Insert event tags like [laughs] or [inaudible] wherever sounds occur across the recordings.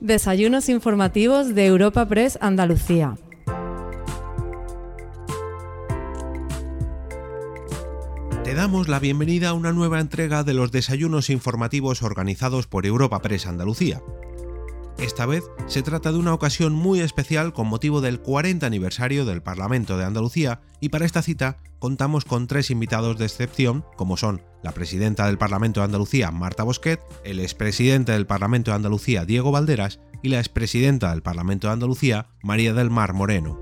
Desayunos informativos de Europa Press Andalucía. Te damos la bienvenida a una nueva entrega de los desayunos informativos organizados por Europa Press Andalucía. Esta vez se trata de una ocasión muy especial con motivo del 40 aniversario del Parlamento de Andalucía y para esta cita contamos con tres invitados de excepción, como son la presidenta del Parlamento de Andalucía, Marta Bosquet, el expresidente del Parlamento de Andalucía, Diego Valderas, y la expresidenta del Parlamento de Andalucía, María del Mar Moreno.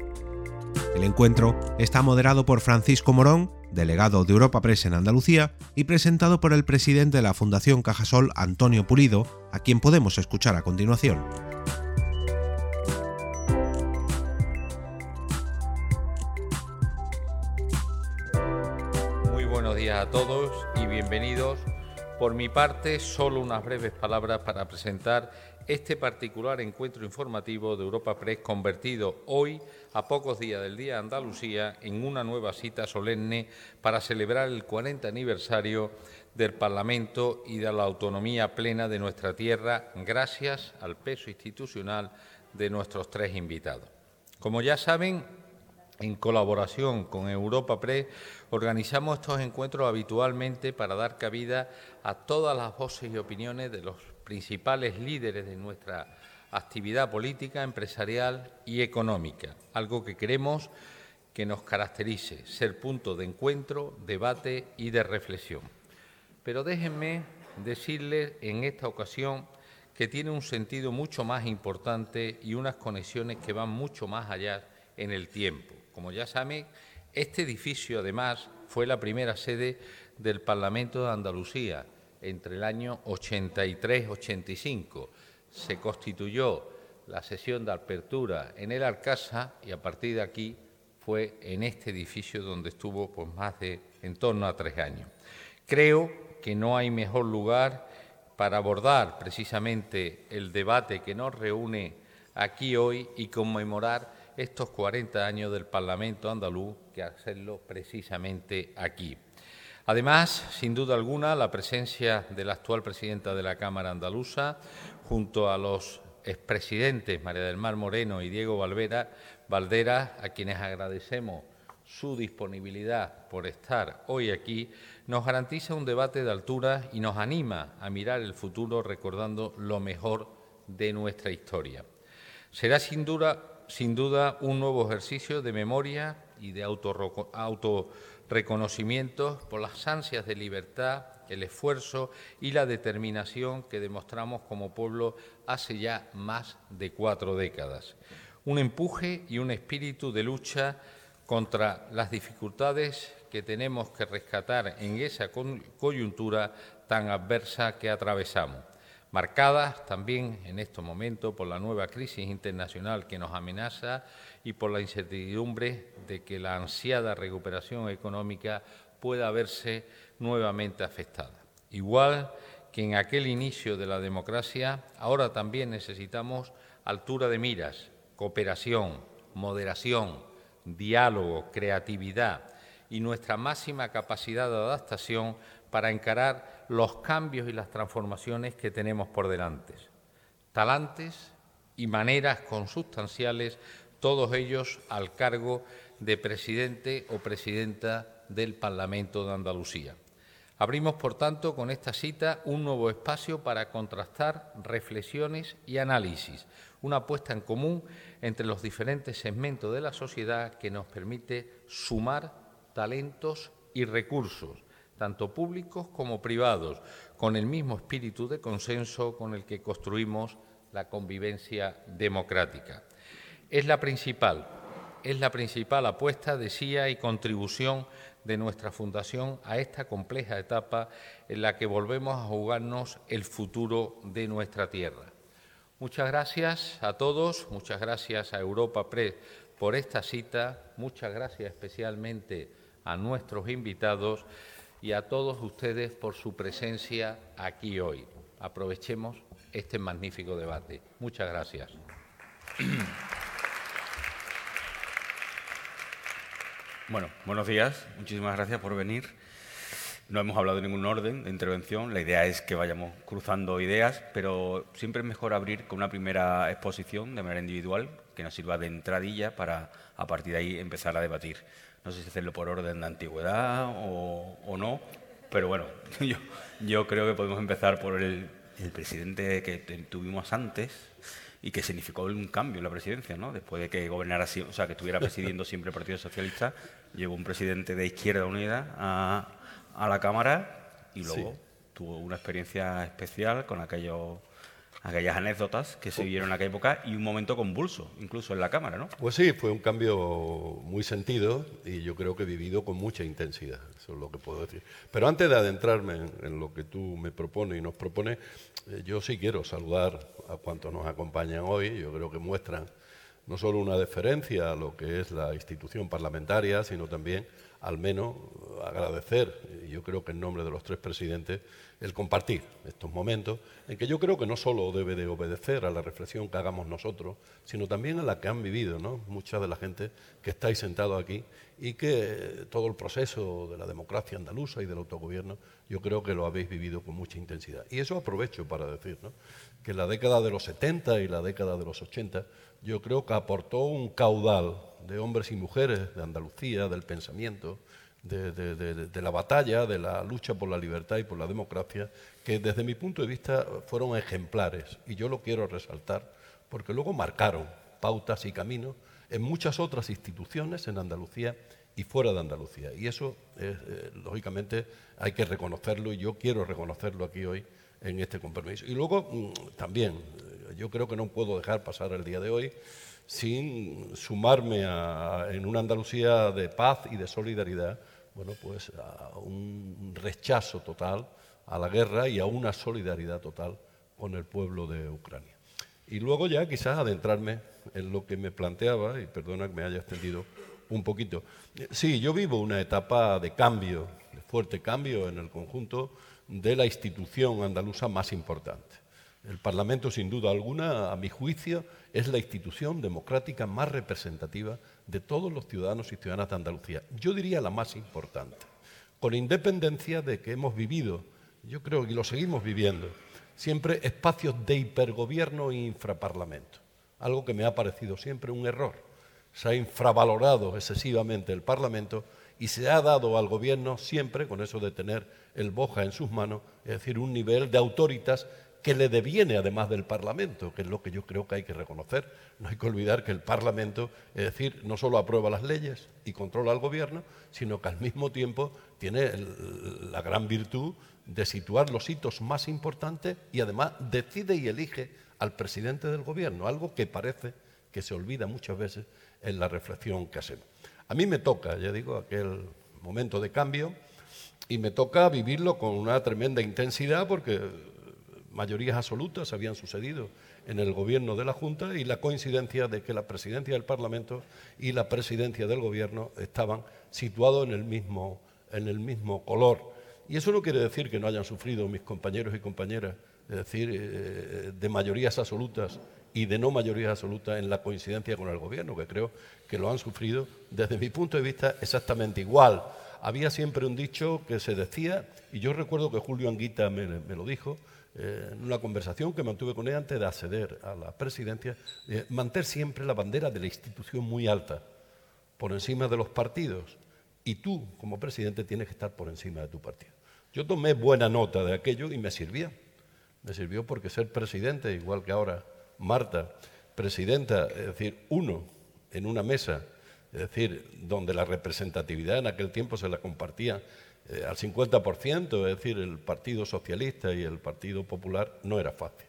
El encuentro está moderado por Francisco Morón, delegado de Europa Press en Andalucía, y presentado por el presidente de la Fundación Cajasol, Antonio Pulido, a quien podemos escuchar a continuación. Muy buenos días a todos y bienvenidos. Por mi parte, solo unas breves palabras para presentar este particular encuentro informativo de Europa Press convertido hoy, a pocos días del Día de Andalucía, en una nueva cita solemne para celebrar el 40 aniversario del Parlamento y de la autonomía plena de nuestra tierra, gracias al peso institucional de nuestros tres invitados. Como ya saben, en colaboración con Europa Press, organizamos estos encuentros habitualmente para dar cabida a todas las voces y opiniones de los principales líderes de nuestra actividad política, empresarial y económica, algo que queremos que nos caracterice, ser punto de encuentro, debate y de reflexión. Pero déjenme decirles en esta ocasión que tiene un sentido mucho más importante y unas conexiones que van mucho más allá en el tiempo. Como ya saben, este edificio además fue la primera sede del Parlamento de Andalucía entre el año 83-85. Se constituyó la sesión de apertura en el Alcázar y a partir de aquí fue en este edificio donde estuvo pues, más de en torno a tres años. Creo que no hay mejor lugar para abordar precisamente el debate que nos reúne aquí hoy y conmemorar estos 40 años del Parlamento andaluz que hacerlo precisamente aquí. Además, sin duda alguna, la presencia de la actual presidenta de la Cámara andaluza, junto a los expresidentes María del Mar Moreno y Diego Valvera, Valdera, a quienes agradecemos su disponibilidad por estar hoy aquí, nos garantiza un debate de altura y nos anima a mirar el futuro recordando lo mejor de nuestra historia. Será sin duda, sin duda un nuevo ejercicio de memoria y de auto, auto reconocimientos por las ansias de libertad, el esfuerzo y la determinación que demostramos como pueblo hace ya más de cuatro décadas. Un empuje y un espíritu de lucha contra las dificultades que tenemos que rescatar en esa coyuntura tan adversa que atravesamos marcadas también en estos momentos por la nueva crisis internacional que nos amenaza y por la incertidumbre de que la ansiada recuperación económica pueda verse nuevamente afectada. Igual que en aquel inicio de la democracia, ahora también necesitamos altura de miras, cooperación, moderación, diálogo, creatividad y nuestra máxima capacidad de adaptación para encarar los cambios y las transformaciones que tenemos por delante. Talantes y maneras consustanciales, todos ellos al cargo de presidente o presidenta del Parlamento de Andalucía. Abrimos, por tanto, con esta cita un nuevo espacio para contrastar reflexiones y análisis, una puesta en común entre los diferentes segmentos de la sociedad que nos permite sumar talentos y recursos tanto públicos como privados, con el mismo espíritu de consenso con el que construimos la convivencia democrática. Es la principal, es la principal apuesta, decía, y contribución de nuestra fundación a esta compleja etapa en la que volvemos a jugarnos el futuro de nuestra tierra. Muchas gracias a todos, muchas gracias a Europa Press por esta cita, muchas gracias especialmente a nuestros invitados y a todos ustedes por su presencia aquí hoy. Aprovechemos este magnífico debate. Muchas gracias. [clears throat] Bueno, buenos días. Muchísimas gracias por venir. No hemos hablado de ningún orden de intervención, la idea es que vayamos cruzando ideas, pero siempre es mejor abrir con una primera exposición de manera individual que nos sirva de entradilla para a partir de ahí empezar a debatir. No sé si hacerlo por orden de antigüedad o, no, pero bueno, [laughs] yo, creo que podemos empezar por el, presidente que tuvimos antes, y que significó un cambio en la presidencia, ¿no? Después de que gobernara, o sea, que estuviera presidiendo siempre el Partido Socialista, llegó un presidente de Izquierda Unida a, a la Cámara y luego tuvo una experiencia especial con aquellos aquellas anécdotas que se vivieron en aquella época y un momento convulso, incluso en la Cámara, ¿no? Pues sí, fue un cambio muy sentido y yo creo que vivido con mucha intensidad, eso es lo que puedo decir. Pero antes de adentrarme en, lo que tú me propones y nos propones, eh, yo sí quiero saludar a cuantos nos acompañan hoy, yo creo que muestran no solo una deferencia a lo que es la institución parlamentaria, sino también al menos agradecer, yo creo que en nombre de los tres presidentes, el compartir estos momentos en que yo creo que no solo debe de obedecer a la reflexión que hagamos nosotros, sino también a la que han vivido ¿no? mucha de la gente que estáis sentados aquí y que todo el proceso de la democracia andaluza y del autogobierno yo creo que lo habéis vivido con mucha intensidad. Y eso aprovecho para decir que la década de los 70 y la década de los 80 yo creo que aportó un caudal de hombres y mujeres de Andalucía, del pensamiento, de, la batalla, de la lucha por la libertad y por la democracia, que desde mi punto de vista fueron ejemplares. Y yo lo quiero resaltar porque luego marcaron pautas y caminos en muchas otras instituciones en Andalucía y fuera de Andalucía. Y eso, eh, lógicamente, hay que reconocerlo y yo quiero reconocerlo aquí hoy en este compromiso. Y luego, mm, también, yo creo que no puedo dejar pasar el día de hoy sin sumarme en una Andalucía de paz y de solidaridad bueno, pues a un rechazo total a la guerra y a una solidaridad total con el pueblo de Ucrania. Y luego ya quizás adentrarme en lo que me planteaba, y perdona que me haya extendido un poquito. Sí, yo vivo una etapa de cambio, de fuerte cambio en el conjunto de la institución andaluza más importante. El Parlamento, sin duda alguna, a mi juicio, es la institución democrática más representativa de todos los ciudadanos y ciudadanas de Andalucía. Yo diría la más importante, con independencia de que hemos vivido, yo creo que lo seguimos viviendo, siempre espacios de hipergobierno e infraparlamento, algo que me ha parecido siempre un error. Se ha infravalorado excesivamente el Parlamento y se ha dado al gobierno siempre, con eso de tener el boja en sus manos, es decir, un nivel de autoritas que le deviene además del Parlamento, que es lo que yo creo que hay que reconocer. No hay que olvidar que el Parlamento, es decir, no solo aprueba las leyes y controla al gobierno, sino que al mismo tiempo tiene la gran virtud de situar los hitos más importantes y además decide y elige al presidente del gobierno, algo que parece que se olvida muchas veces en la reflexión que hacemos. A mí me toca, ya digo, aquel momento de cambio y me toca vivirlo con una tremenda intensidad porque mayorías absolutas habían sucedido en el gobierno de la Junta y la coincidencia de que la presidencia del Parlamento y la presidencia del gobierno estaban situados en el mismo, en el mismo color. Y eso no quiere decir que no hayan sufrido mis compañeros y compañeras, es decir, eh, de mayorías absolutas y de no mayorías absolutas en la coincidencia con el gobierno, que creo que lo han sufrido desde mi punto de vista exactamente igual. Había siempre un dicho que se decía, y yo recuerdo que Julio Anguita me lo dijo, eh, en una conversación que mantuve con él antes de acceder a la presidencia, eh, mantener siempre la bandera de la institución muy alta, por encima de los partidos. Y tú, como presidente, tienes que estar por encima de tu partido. Yo tomé buena nota de aquello y me sirvió. Me sirvió porque ser presidente, igual que ahora Marta, presidenta, es decir, uno en una mesa, es decir, donde la representatividad en aquel tiempo se la compartía eh, al 50%, es decir, el Partido Socialista y el Partido Popular, no era fácil.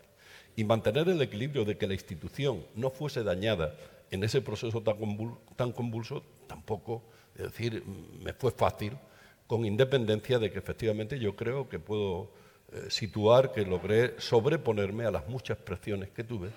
Y mantener el equilibrio de que la institución no fuese dañada en ese proceso tan, convulso, tampoco, es decir, me fue fácil, con independencia de que efectivamente yo creo que puedo situar que logré sobreponerme a las muchas presiones que tuve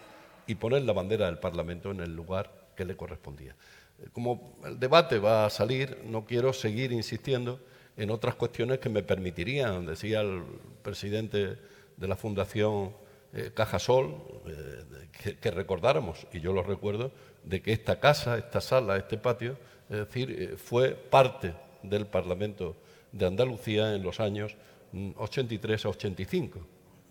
y poner la bandera del Parlamento en el lugar que le correspondía. Eh, como el debate va a salir, no quiero seguir insistiendo en otras cuestiones que me permitirían, decía el presidente de la Fundación eh, Cajasol, eh, que, recordáramos, y yo lo recuerdo, de que esta casa, esta sala, este patio, es decir, eh, fue parte del Parlamento de Andalucía en los años 83 mm, a 85.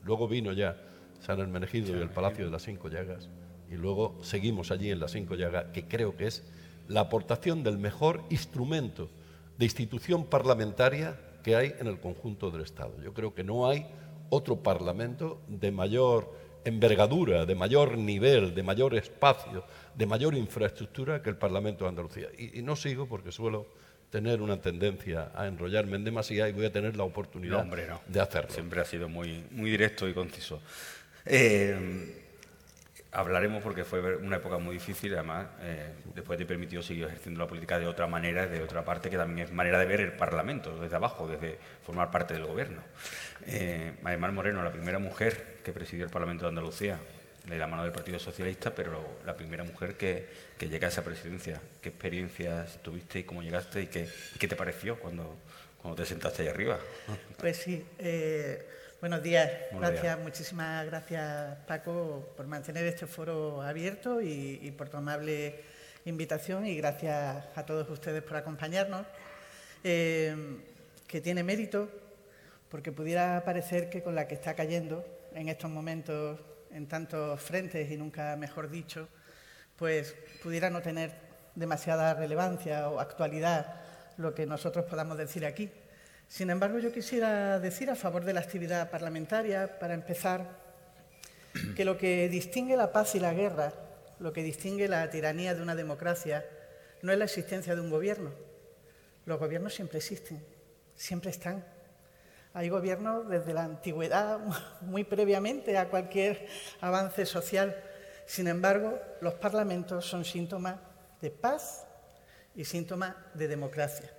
Luego vino ya San Hermenegildo y el Palacio de las Cinco Llagas y luego seguimos allí en las Cinco Llagas, que creo que es la aportación del mejor instrumento de institución parlamentaria que hay en el conjunto del Estado. Yo creo que no hay otro parlamento de mayor envergadura, de mayor nivel, de mayor espacio, de mayor infraestructura que el Parlamento de Andalucía. Y, no sigo porque suelo tener una tendencia a enrollarme en demasía y voy a tener la oportunidad de hacerlo. Siempre ha sido muy, muy directo y conciso. Eh, hablaremos porque fue una época muy difícil, además, eh, después te permitió seguir ejerciendo la política de otra manera, de otra parte, que también es manera de ver el Parlamento, desde abajo, desde formar parte del Gobierno. Eh, Moreno, la primera mujer que presidió el Parlamento de Andalucía, de la mano del Partido Socialista, pero la primera mujer que, llega a esa presidencia. ¿Qué experiencias tuviste y cómo llegaste y qué, qué te pareció cuando, cuando te sentaste ahí arriba? Pues sí. Eh, Buenos días, gracias, muchísimas gracias Paco por mantener este foro abierto y, por tu amable invitación y gracias a todos ustedes por acompañarnos, eh, que tiene mérito porque pudiera parecer que con la que está cayendo en estos momentos en tantos frentes y nunca mejor dicho, pues pudiera no tener demasiada relevancia o actualidad lo que nosotros podamos decir aquí. Sin embargo, yo quisiera decir a favor de la actividad parlamentaria, para empezar, que lo que distingue la paz y la guerra, lo que distingue la tiranía de una democracia, no es la existencia de un gobierno. Los gobiernos siempre existen, siempre están. Hay gobiernos desde la antigüedad, muy previamente a cualquier avance social. Sin embargo, los parlamentos son síntomas de paz y síntomas de democracia.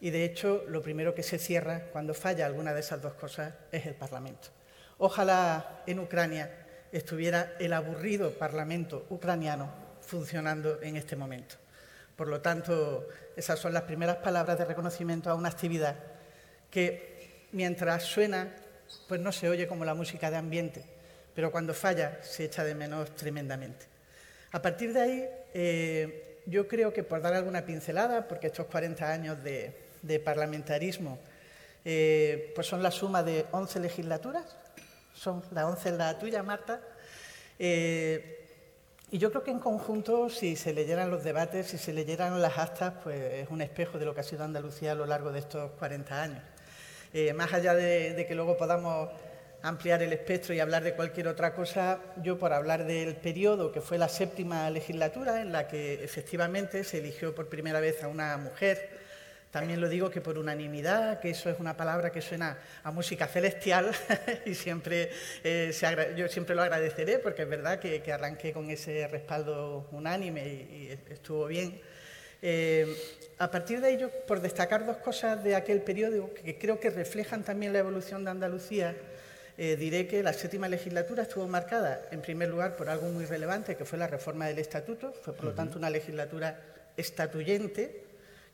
Y de hecho, lo primero que se cierra cuando falla alguna de esas dos cosas es el Parlamento. Ojalá en Ucrania estuviera el aburrido Parlamento ucraniano funcionando en este momento. Por lo tanto, esas son las primeras palabras de reconocimiento a una actividad que, mientras suena, pues no se oye como la música de ambiente, pero cuando falla se echa de menos tremendamente. A partir de ahí, eh, yo creo que por dar alguna pincelada, porque estos 40 años de, parlamentarismo, eh, pues son la suma de 11 legislaturas, son las 11 la tuya, Marta. Eh, y yo creo que en conjunto, si se leyeran los debates, si se leyeran las actas, pues es un espejo de lo que ha sido Andalucía a lo largo de estos 40 años. Eh, más allá de, que luego podamos ampliar el espectro y hablar de cualquier otra cosa, yo por hablar del periodo que fue la séptima legislatura, en la que efectivamente se eligió por primera vez a una mujer también lo digo que por unanimidad, que eso es una palabra que suena a música celestial [laughs] y siempre eh, yo siempre lo agradeceré porque es verdad que, arranqué con ese respaldo unánime y, estuvo bien. Eh, a partir de ello, por destacar dos cosas de aquel periodo que creo que reflejan también la evolución de Andalucía, eh, diré que la séptima legislatura estuvo marcada, en primer lugar, por algo muy relevante, que fue la reforma del estatuto. Fue, por lo tanto, una legislatura estatuyente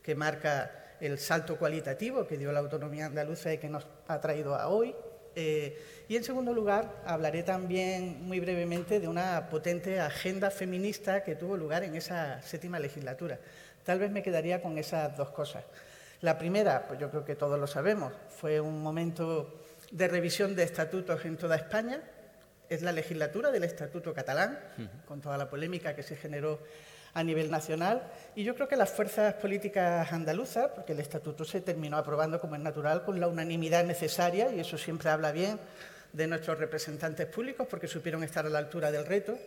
que marca el salto cualitativo que dio la autonomía andaluza y que nos ha traído a hoy. Eh, y en segundo lugar, hablaré también muy brevemente de una potente agenda feminista que tuvo lugar en esa séptima legislatura. Tal vez me quedaría con esas dos cosas. La primera, pues yo creo que todos lo sabemos, fue un momento de revisión de estatutos en toda España. Es la legislatura del Estatuto catalán, con toda la polémica que se generó a nivel nacional. Y yo creo que las fuerzas políticas andaluzas, porque el estatuto se terminó aprobando como es natural, con la unanimidad necesaria, y eso siempre habla bien de nuestros representantes públicos, porque supieron estar a la altura del reto.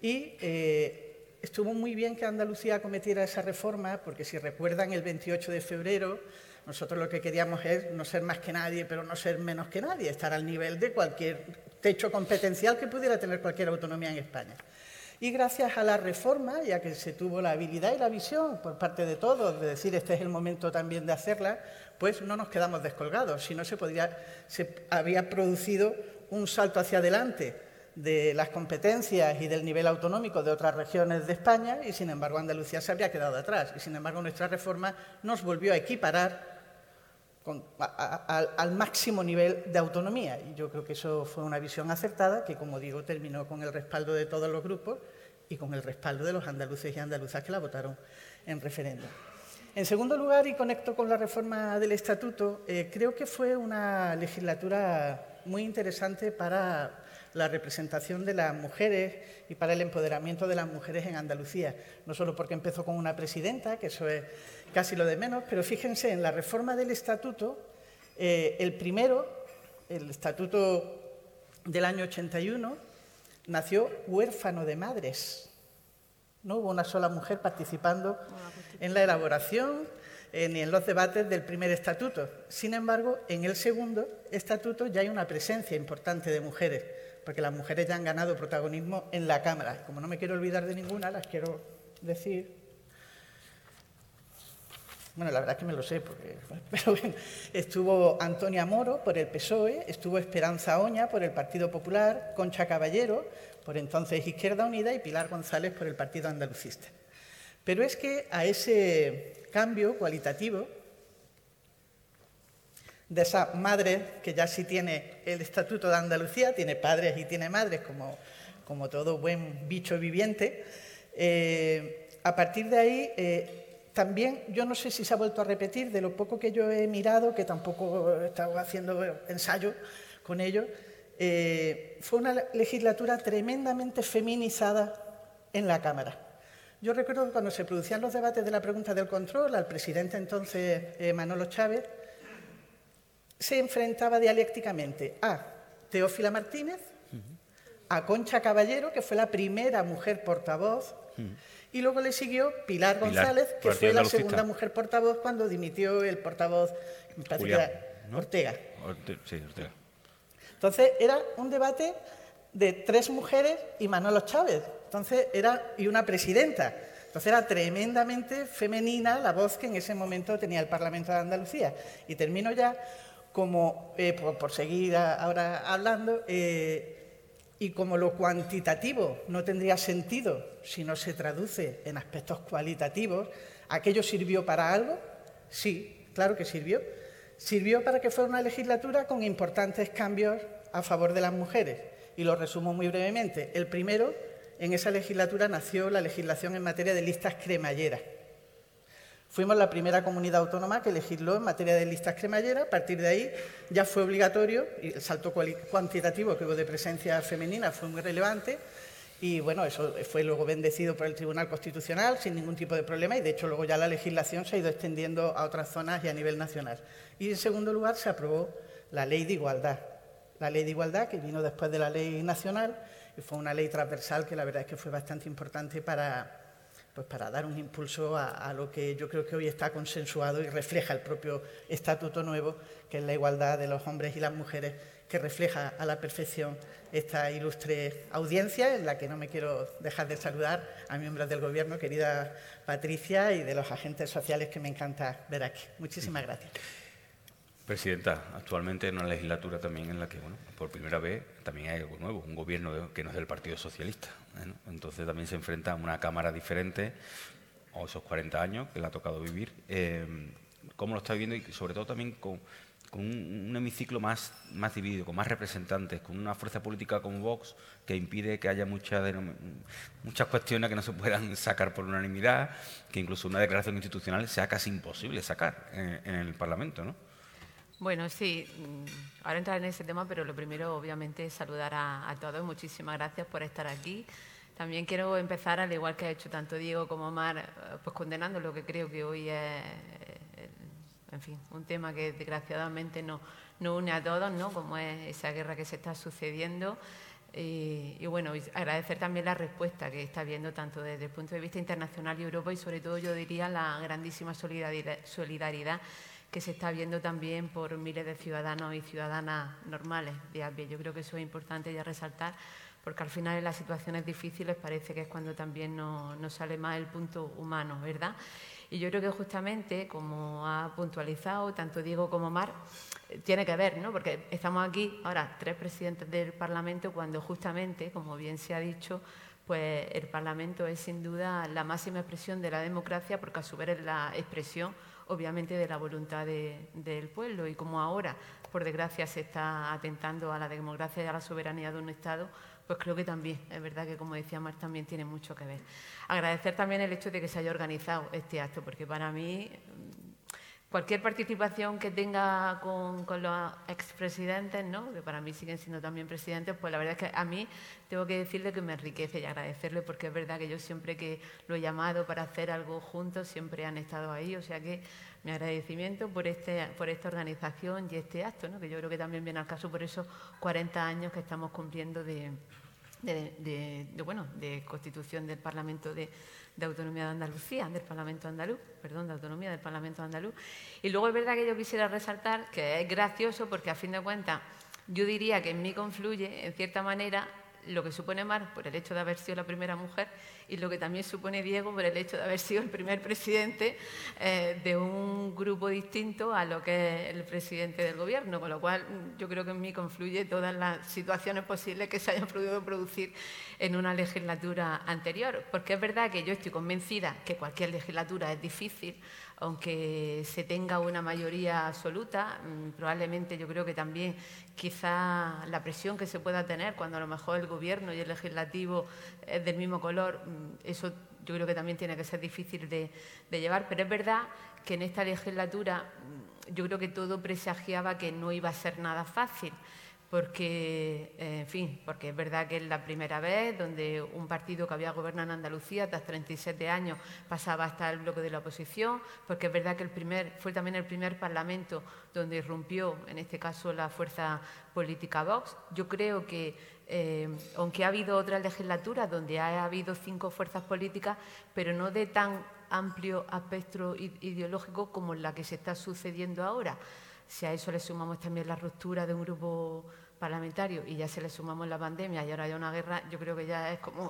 Y eh, estuvo muy bien que Andalucía cometiera esa reforma, porque si recuerdan el 28 de febrero, nosotros lo que queríamos es no ser más que nadie, pero no ser menos que nadie, estar al nivel de cualquier techo competencial que pudiera tener cualquier autonomía en España. Y gracias a la reforma, ya que se tuvo la habilidad y la visión por parte de todos de decir este es el momento también de hacerla, pues no nos quedamos descolgados, sino se, podría, se había producido un salto hacia adelante de las competencias y del nivel autonómico de otras regiones de España y sin embargo Andalucía se habría quedado atrás y sin embargo nuestra reforma nos volvió a equiparar al máximo nivel de autonomía. Y yo creo que eso fue una visión acertada que, como digo, terminó con el respaldo de todos los grupos y con el respaldo de los andaluces y andaluzas que la votaron en referéndum. En segundo lugar, y conecto con la reforma del Estatuto, eh, creo que fue una legislatura muy interesante para la representación de las mujeres y para el empoderamiento de las mujeres en Andalucía. No solo porque empezó con una presidenta, que eso es casi lo de menos, pero fíjense, en la reforma del Estatuto, eh, el primero, el Estatuto del año 81, nació huérfano de madres. No hubo una sola mujer participando en la elaboración eh, ni en los debates del primer estatuto. Sin embargo, en el segundo estatuto ya hay una presencia importante de mujeres, porque las mujeres ya han ganado protagonismo en la Cámara. Como no me quiero olvidar de ninguna, las quiero decir. Bueno, la verdad es que me lo sé, porque, [laughs] pero bueno, estuvo Antonia Moro por el PSOE, estuvo Esperanza Oña por el Partido Popular, Concha Caballero por entonces Izquierda Unida y Pilar González por el Partido Andalucista. Pero es que a ese cambio cualitativo de esa madre que ya sí tiene el Estatuto de Andalucía, tiene padres y tiene madres como, como todo buen bicho viviente, eh, a partir de ahí eh, también, yo no sé si se ha vuelto a repetir, de lo poco que yo he mirado, que tampoco he estado haciendo ensayo con ello, eh, fue una legislatura tremendamente feminizada en la Cámara. Yo recuerdo cuando se producían los debates de la pregunta del control, al presidente entonces Manolo Chávez se enfrentaba dialécticamente a Teófila Martínez, a Concha Caballero, que fue la primera mujer portavoz, y luego le siguió Pilar González, que fue la segunda mujer portavoz cuando dimitió el portavoz Ortega. sí, Ortega. Entonces era un debate de tres mujeres y Manolo Chávez. Entonces era y una presidenta. Entonces era tremendamente femenina la voz que en ese momento tenía el Parlamento de Andalucía. Y termino ya como, eh, por, seguir ahora hablando, eh, y como lo cuantitativo no tendría sentido si no se traduce en aspectos cualitativos, ¿aquello sirvió para algo? Sí, claro que sirvió. Sirvió para que fuera una legislatura con importantes cambios a favor de las mujeres. Y lo resumo muy brevemente. El primero, en esa legislatura nació la legislación en materia de listas cremalleras. Fuimos la primera comunidad autónoma que legisló en materia de listas cremalleras. A partir de ahí ya fue obligatorio y el salto cuantitativo que hubo de presencia femenina fue muy relevante. Y bueno, eso fue luego bendecido por el Tribunal Constitucional sin ningún tipo de problema y de hecho luego ya la legislación se ha ido extendiendo a otras zonas y a nivel nacional. Y en segundo lugar se aprobó la Ley de Igualdad. La Ley de Igualdad que vino después de la Ley Nacional y fue una ley transversal que la verdad es que fue bastante importante para, pues para dar un impulso a, lo que yo creo que hoy está consensuado y refleja el propio estatuto nuevo, que es la igualdad de los hombres y las mujeres, que refleja a la perfección esta ilustre audiencia, en la que no me quiero dejar de saludar a miembros del Gobierno, querida Patricia, y de los agentes sociales que me encanta ver aquí. Muchísimas gracias. Presidenta, actualmente en una legislatura también en la que, bueno, por primera vez también hay algo nuevo, un gobierno que no es del Partido Socialista. ¿Eh? Entonces también se enfrenta a una Cámara diferente, o esos 40 años que le ha tocado vivir. Eh, ¿Cómo lo está viviendo? Y sobre todo también con, un, hemiciclo más, más dividido, con más representantes, con una fuerza política como Vox que impide que haya muchas muchas cuestiones que no se puedan sacar por unanimidad, que incluso una declaración institucional sea casi imposible sacar en, en el Parlamento, ¿no? Bueno, sí, mm, ahora entrar en ese tema, pero lo primero, obviamente, es saludar a, todos. Muchísimas gracias por estar aquí. También quiero empezar, al igual que ha hecho tanto Diego como Omar, eh, pues condenando lo que creo que hoy es, eh, en fin, un tema que desgraciadamente nos no une a todos, ¿no? Como es esa guerra que se está sucediendo. Y, y, bueno, agradecer también la respuesta que está viendo tanto desde el punto de vista internacional y Europa y sobre todo yo diría la grandísima solidaridad, solidaridad que se está viendo también por miles de ciudadanos y ciudadanas normales de a Yo creo que eso es importante ya resaltar, porque al final en las situaciones difíciles parece que es cuando también nos, sale más el punto humano, ¿verdad? Y yo creo que justamente, como ha puntualizado tanto Diego como Mar, tiene que ver, ¿no? Porque estamos aquí ahora tres presidentes del Parlamento cuando justamente, como bien se ha dicho, pues el Parlamento es sin duda la máxima expresión de la democracia porque a su vez es la expresión obviamente, de la voluntad del pueblo. Y como ahora, por desgracia, se está atentando a la democracia y a la soberanía de un Estado, pues creo que también, es verdad que como decía Mar, también tiene mucho que ver. Agradecer también el hecho de que se haya organizado este acto, porque para mí cualquier participación que tenga con, los expresidentes, ¿no? que para mí siguen siendo también presidentes, pues la verdad es que a mí tengo que decirle que me enriquece y agradecerle, porque es verdad que yo siempre que lo he llamado para hacer algo juntos, siempre han estado ahí, o sea que mi agradecimiento por, este, por esta organización y este acto, ¿no? que yo creo que también viene al caso por esos 40 años que estamos cumpliendo de, bueno, de constitución del Parlamento de, Autonomía de Andalucía, del Parlamento andaluz, perdón, de Autonomía del Parlamento andaluz. Y luego es verdad que yo quisiera resaltar que es gracioso porque a fin de cuentas yo diría que en mí confluye, en cierta manera, lo que supone Mar por el hecho de haber sido la primera mujer y lo que también supone Diego por el hecho de haber sido el primer presidente eh, de un grupo distinto a lo que es el presidente del gobierno, con lo cual mm, yo creo que en mí confluye todas las situaciones posibles que se hayan podido producir en una legislatura anterior, porque es verdad que yo estoy convencida que cualquier legislatura es difícil, aunque se tenga una mayoría absoluta, mm, probablemente yo creo que también quizá la presión que se pueda tener cuando a lo mejor el gobierno y el legislativo es del mismo color, mm, eso yo creo que también tiene que ser difícil de, de llevar, pero es verdad que en esta legislatura mm, yo creo que todo presagiaba que no iba a ser nada fácil porque, eh, en fin, porque es verdad que es la primera vez donde un partido que había gobernado en Andalucía tras 37 años pasaba a estar el bloque de la oposición, porque es verdad que el primer, fue también el primer parlamento donde irrumpió, en este caso, la fuerza política Vox. Yo creo que, eh, aunque ha habido otras legislaturas donde ha habido cinco fuerzas políticas, pero no de tan amplio aspecto ideológico como la que se está sucediendo ahora. Si a eso le sumamos también la ruptura de un grupo parlamentario y ya se le sumamos la pandemia y ahora hay una guerra, yo creo que ya es como,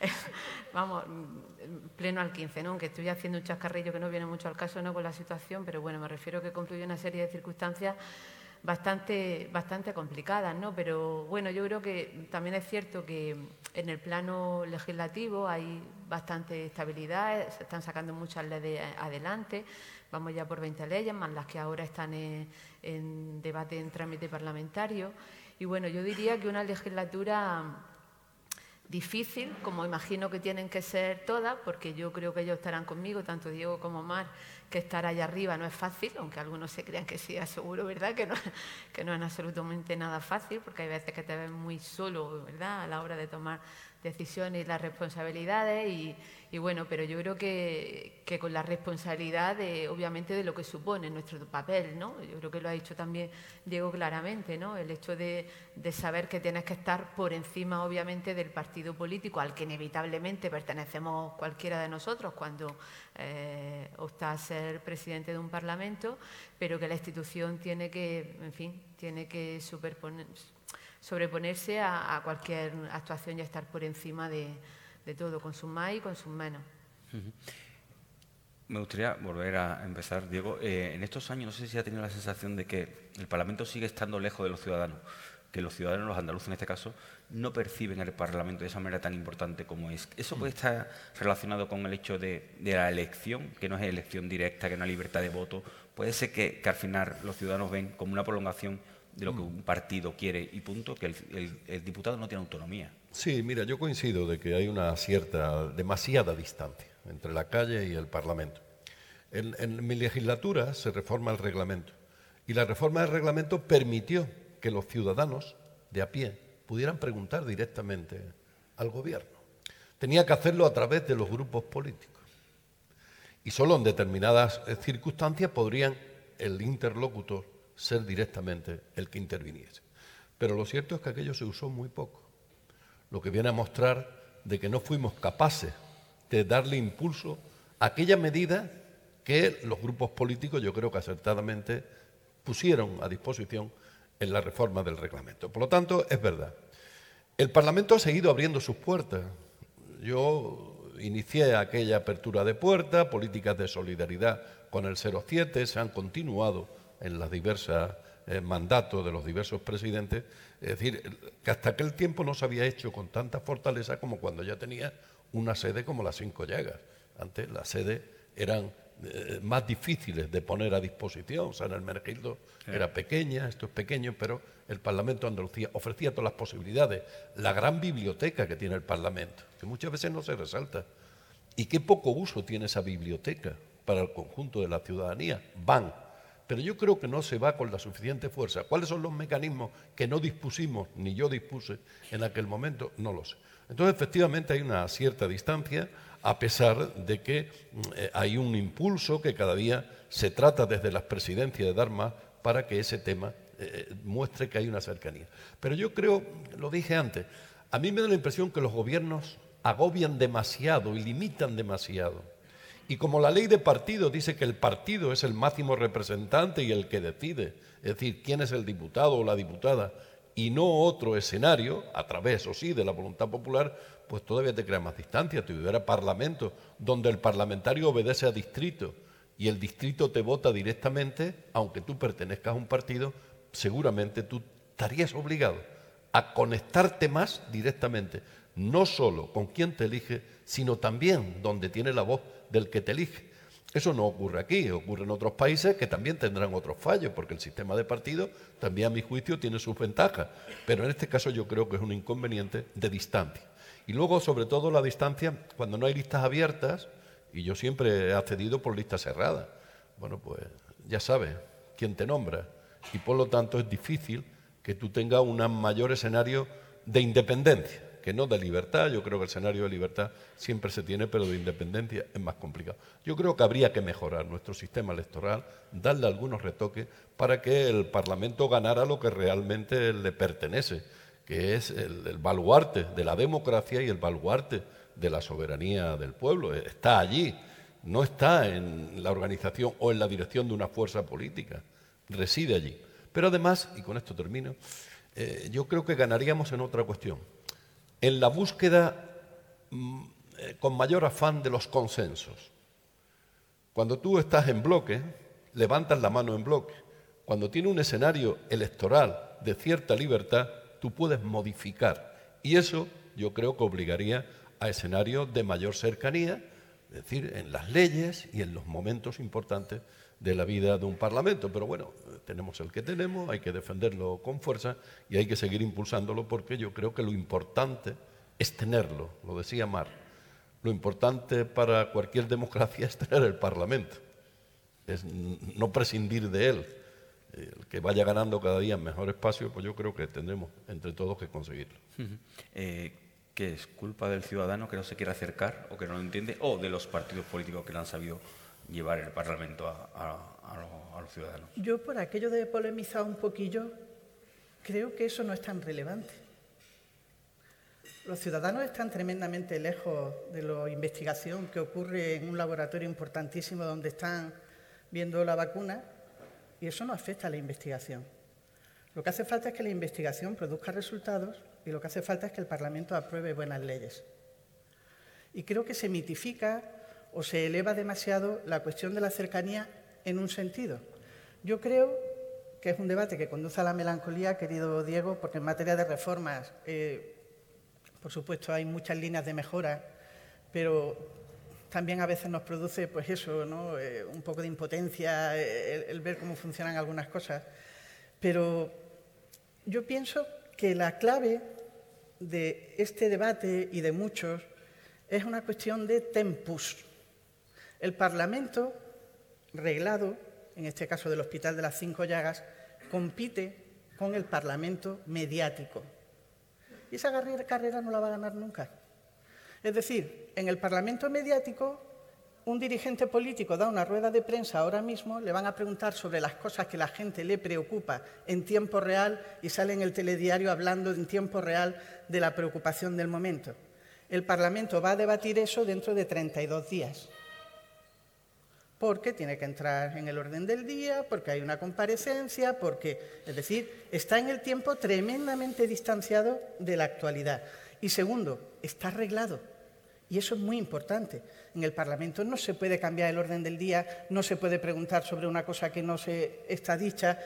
[laughs] vamos, pleno al 15, ¿no? Aunque estoy haciendo un chascarrillo que no viene mucho al caso ¿no? con la situación, pero bueno, me refiero que concluye una serie de circunstancias bastante, bastante complicadas, ¿no? Pero bueno, yo creo que también es cierto que en el plano legislativo hay bastante estabilidad, se están sacando muchas leyes adelante, vamos ya por 20 leyes, más las que ahora están en debate en trámite parlamentario. Y bueno, yo diría que una legislatura difícil, como imagino que tienen que ser todas, porque yo creo que ellos estarán conmigo, tanto Diego como Mar, que estar allá arriba no es fácil, aunque algunos se crean que sí, aseguro, ¿verdad? Que no, que no es absolutamente nada fácil, porque hay veces que te ves muy solo, ¿verdad? A la hora de tomar decisiones y las responsabilidades y, bueno, pero yo creo que, con la responsabilidad de, obviamente de lo que supone nuestro papel, ¿no? Yo creo que lo ha dicho también Diego claramente, ¿no? El hecho de, saber que tienes que estar por encima, obviamente, del partido político al que inevitablemente pertenecemos cualquiera de nosotros cuando eh, opta a ser presidente de un parlamento, pero que la institución tiene que, en fin, tiene que superponer sobreponerse a, cualquier actuación y estar por encima de, todo, con sus más y con sus menos. Me gustaría volver a empezar, Diego. Eh, en estos años no sé si ha tenido la sensación de que el Parlamento sigue estando lejos de los ciudadanos, que los ciudadanos, los andaluces en este caso, no perciben el Parlamento de esa manera tan importante como es. ¿Eso puede estar relacionado con el hecho de, la elección, que no es elección directa, que no hay libertad de voto? Puede ser que al final los ciudadanos ven como una prolongación de lo que un partido quiere y punto, que el, diputado no tiene autonomía. Sí, mira, yo coincido de que hay una cierta, demasiada distancia entre la calle y el Parlamento. En, en mi legislatura se reforma el reglamento y la reforma del reglamento permitió que los ciudadanos de a pie pudieran preguntar directamente al gobierno. Tenía que hacerlo a través de los grupos políticos. Y solo en determinadas circunstancias podrían el interlocutor ser directamente el que interviniese. Pero lo cierto es que aquello se usó muy poco, lo que viene a mostrar de que no fuimos capaces de darle impulso a aquella medida que los grupos políticos, yo creo que acertadamente, pusieron a disposición en la reforma del reglamento. Por lo tanto, es verdad. El Parlamento ha seguido abriendo sus puertas. Yo inicié aquella apertura de puertas, políticas de solidaridad con el 07, se han continuado en los diversos eh, mandatos de los diversos presidentes, es decir, que hasta aquel tiempo no se había hecho con tanta fortaleza como cuando ya tenía una sede como las cinco llagas. Antes las sedes eran eh, más difíciles de poner a disposición. San Hermenegildo era pequeña, esto es pequeño, pero el Parlamento de Andalucía ofrecía todas las posibilidades. La gran biblioteca que tiene el Parlamento, que muchas veces no se resalta. Y qué poco uso tiene esa biblioteca para el conjunto de la ciudadanía. Van. Pero yo creo que no se va con la suficiente fuerza. ¿Cuáles son los mecanismos que no dispusimos, ni yo dispuse en aquel momento? No lo sé. Entonces, efectivamente, hay una cierta distancia, a pesar de que mm, eh, hay un impulso que cada día se trata desde las presidencias de dar más para que ese tema eh, muestre que hay una cercanía. Pero yo creo, lo dije antes, a mí me da la impresión que los gobiernos agobian demasiado y limitan demasiado. Y como la ley de partido dice que el partido es el máximo representante y el que decide, es decir, quién es el diputado o la diputada, y no otro escenario, a través, o sí, de la voluntad popular, pues todavía te crea más distancia. Te hubiera parlamento, donde el parlamentario obedece a distrito y el distrito te vota directamente, aunque tú pertenezcas a un partido, seguramente tú estarías obligado a conectarte más directamente, no solo con quien te elige, sino también donde tiene la voz del que te elige. Eso no ocurre aquí, ocurre en otros países que también tendrán otros fallos, porque el sistema de partido también a mi juicio tiene sus ventajas, pero en este caso yo creo que es un inconveniente de distancia. Y luego, sobre todo, la distancia, cuando no hay listas abiertas, y yo siempre he accedido por listas cerradas. Bueno, pues ya sabes quién te nombra, y por lo tanto es difícil que tú tengas un mayor escenario de independencia, que no de libertad. Yo creo que el escenario de libertad siempre se tiene, pero de independencia es más complicado. Yo creo que habría que mejorar nuestro sistema electoral, darle algunos retoques para que el Parlamento ganara lo que realmente le pertenece, que es el, el baluarte de la democracia y el baluarte de la soberanía del pueblo. Está allí, no está en la organización o en la dirección de una fuerza política reside allí. Pero además, y con esto termino, eh, yo creo que ganaríamos en otra cuestión, en la búsqueda mm, eh, con mayor afán de los consensos. Cuando tú estás en bloque, levantas la mano en bloque. Cuando tiene un escenario electoral de cierta libertad, tú puedes modificar. Y eso yo creo que obligaría a escenarios de mayor cercanía, es decir, en las leyes y en los momentos importantes de la vida de un Parlamento. Pero bueno, tenemos el que tenemos, hay que defenderlo con fuerza y hay que seguir impulsándolo porque yo creo que lo importante es tenerlo, lo decía Mar. Lo importante para cualquier democracia es tener el Parlamento, es no prescindir de él. El que vaya ganando cada día mejor espacio, pues yo creo que tendremos entre todos que conseguirlo. Eh, ¿Qué es culpa del ciudadano que no se quiere acercar o que no lo entiende o de los partidos políticos que no han sabido llevar el Parlamento a, los, ciudadanos. Yo, por aquello de polemizar un poquillo, creo que eso no es tan relevante. Los ciudadanos están tremendamente lejos de la investigación que ocurre en un laboratorio importantísimo donde están viendo la vacuna y eso no afecta a la investigación. Lo que hace falta es que la investigación produzca resultados y lo que hace falta es que el Parlamento apruebe buenas leyes. Y creo que se mitifica o se eleva demasiado la cuestión de la cercanía en un sentido. Yo creo que es un debate que conduce a la melancolía, querido Diego, porque en materia de reformas, eh, por supuesto, hay muchas líneas de mejora, pero también a veces nos produce, pues eso. Eh, un poco de impotencia el ver cómo funcionan algunas cosas. Pero yo pienso que la clave de este debate y de muchos es una cuestión de tempus. El Parlamento, reglado, en este caso del Hospital de las Cinco Llagas, compite con el Parlamento mediático. Y esa carrera no la va a ganar nunca. Es decir, en el Parlamento mediático, un dirigente político da una rueda de prensa ahora mismo, le van a preguntar sobre las cosas que la gente le preocupa en tiempo real y sale en el telediario hablando en tiempo real de la preocupación del momento. El Parlamento va a debatir eso dentro de 32 días porque tiene que entrar en el orden del día, porque hay una comparecencia, porque, es decir, está en el tiempo tremendamente distanciado de la actualidad. Y segundo, está arreglado. Y eso es muy importante. En el Parlamento no se puede cambiar el orden del día, no se puede preguntar sobre una cosa que no se está dicha.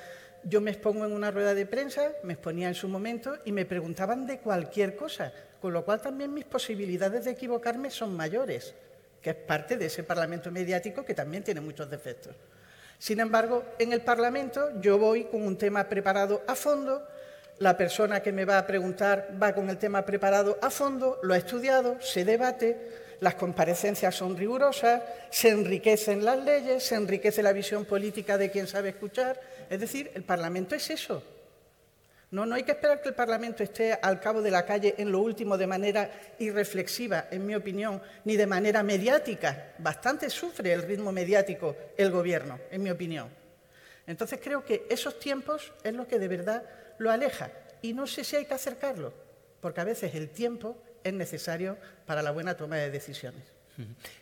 Yo me expongo en una rueda de prensa, me exponía en su momento y me preguntaban de cualquier cosa, con lo cual también mis posibilidades de equivocarme son mayores que es parte de ese Parlamento mediático que también tiene muchos defectos. Sin embargo, en el Parlamento yo voy con un tema preparado a fondo, la persona que me va a preguntar va con el tema preparado a fondo, lo ha estudiado, se debate, las comparecencias son rigurosas, se enriquecen las leyes, se enriquece la visión política de quien sabe escuchar. Es decir, el Parlamento es eso. No, no hay que esperar que el Parlamento esté al cabo de la calle en lo último de manera irreflexiva, en mi opinión, ni de manera mediática. Bastante sufre el ritmo mediático el Gobierno, en mi opinión. Entonces creo que esos tiempos es lo que de verdad lo aleja. Y no sé si hay que acercarlo, porque a veces el tiempo es necesario para la buena toma de decisiones.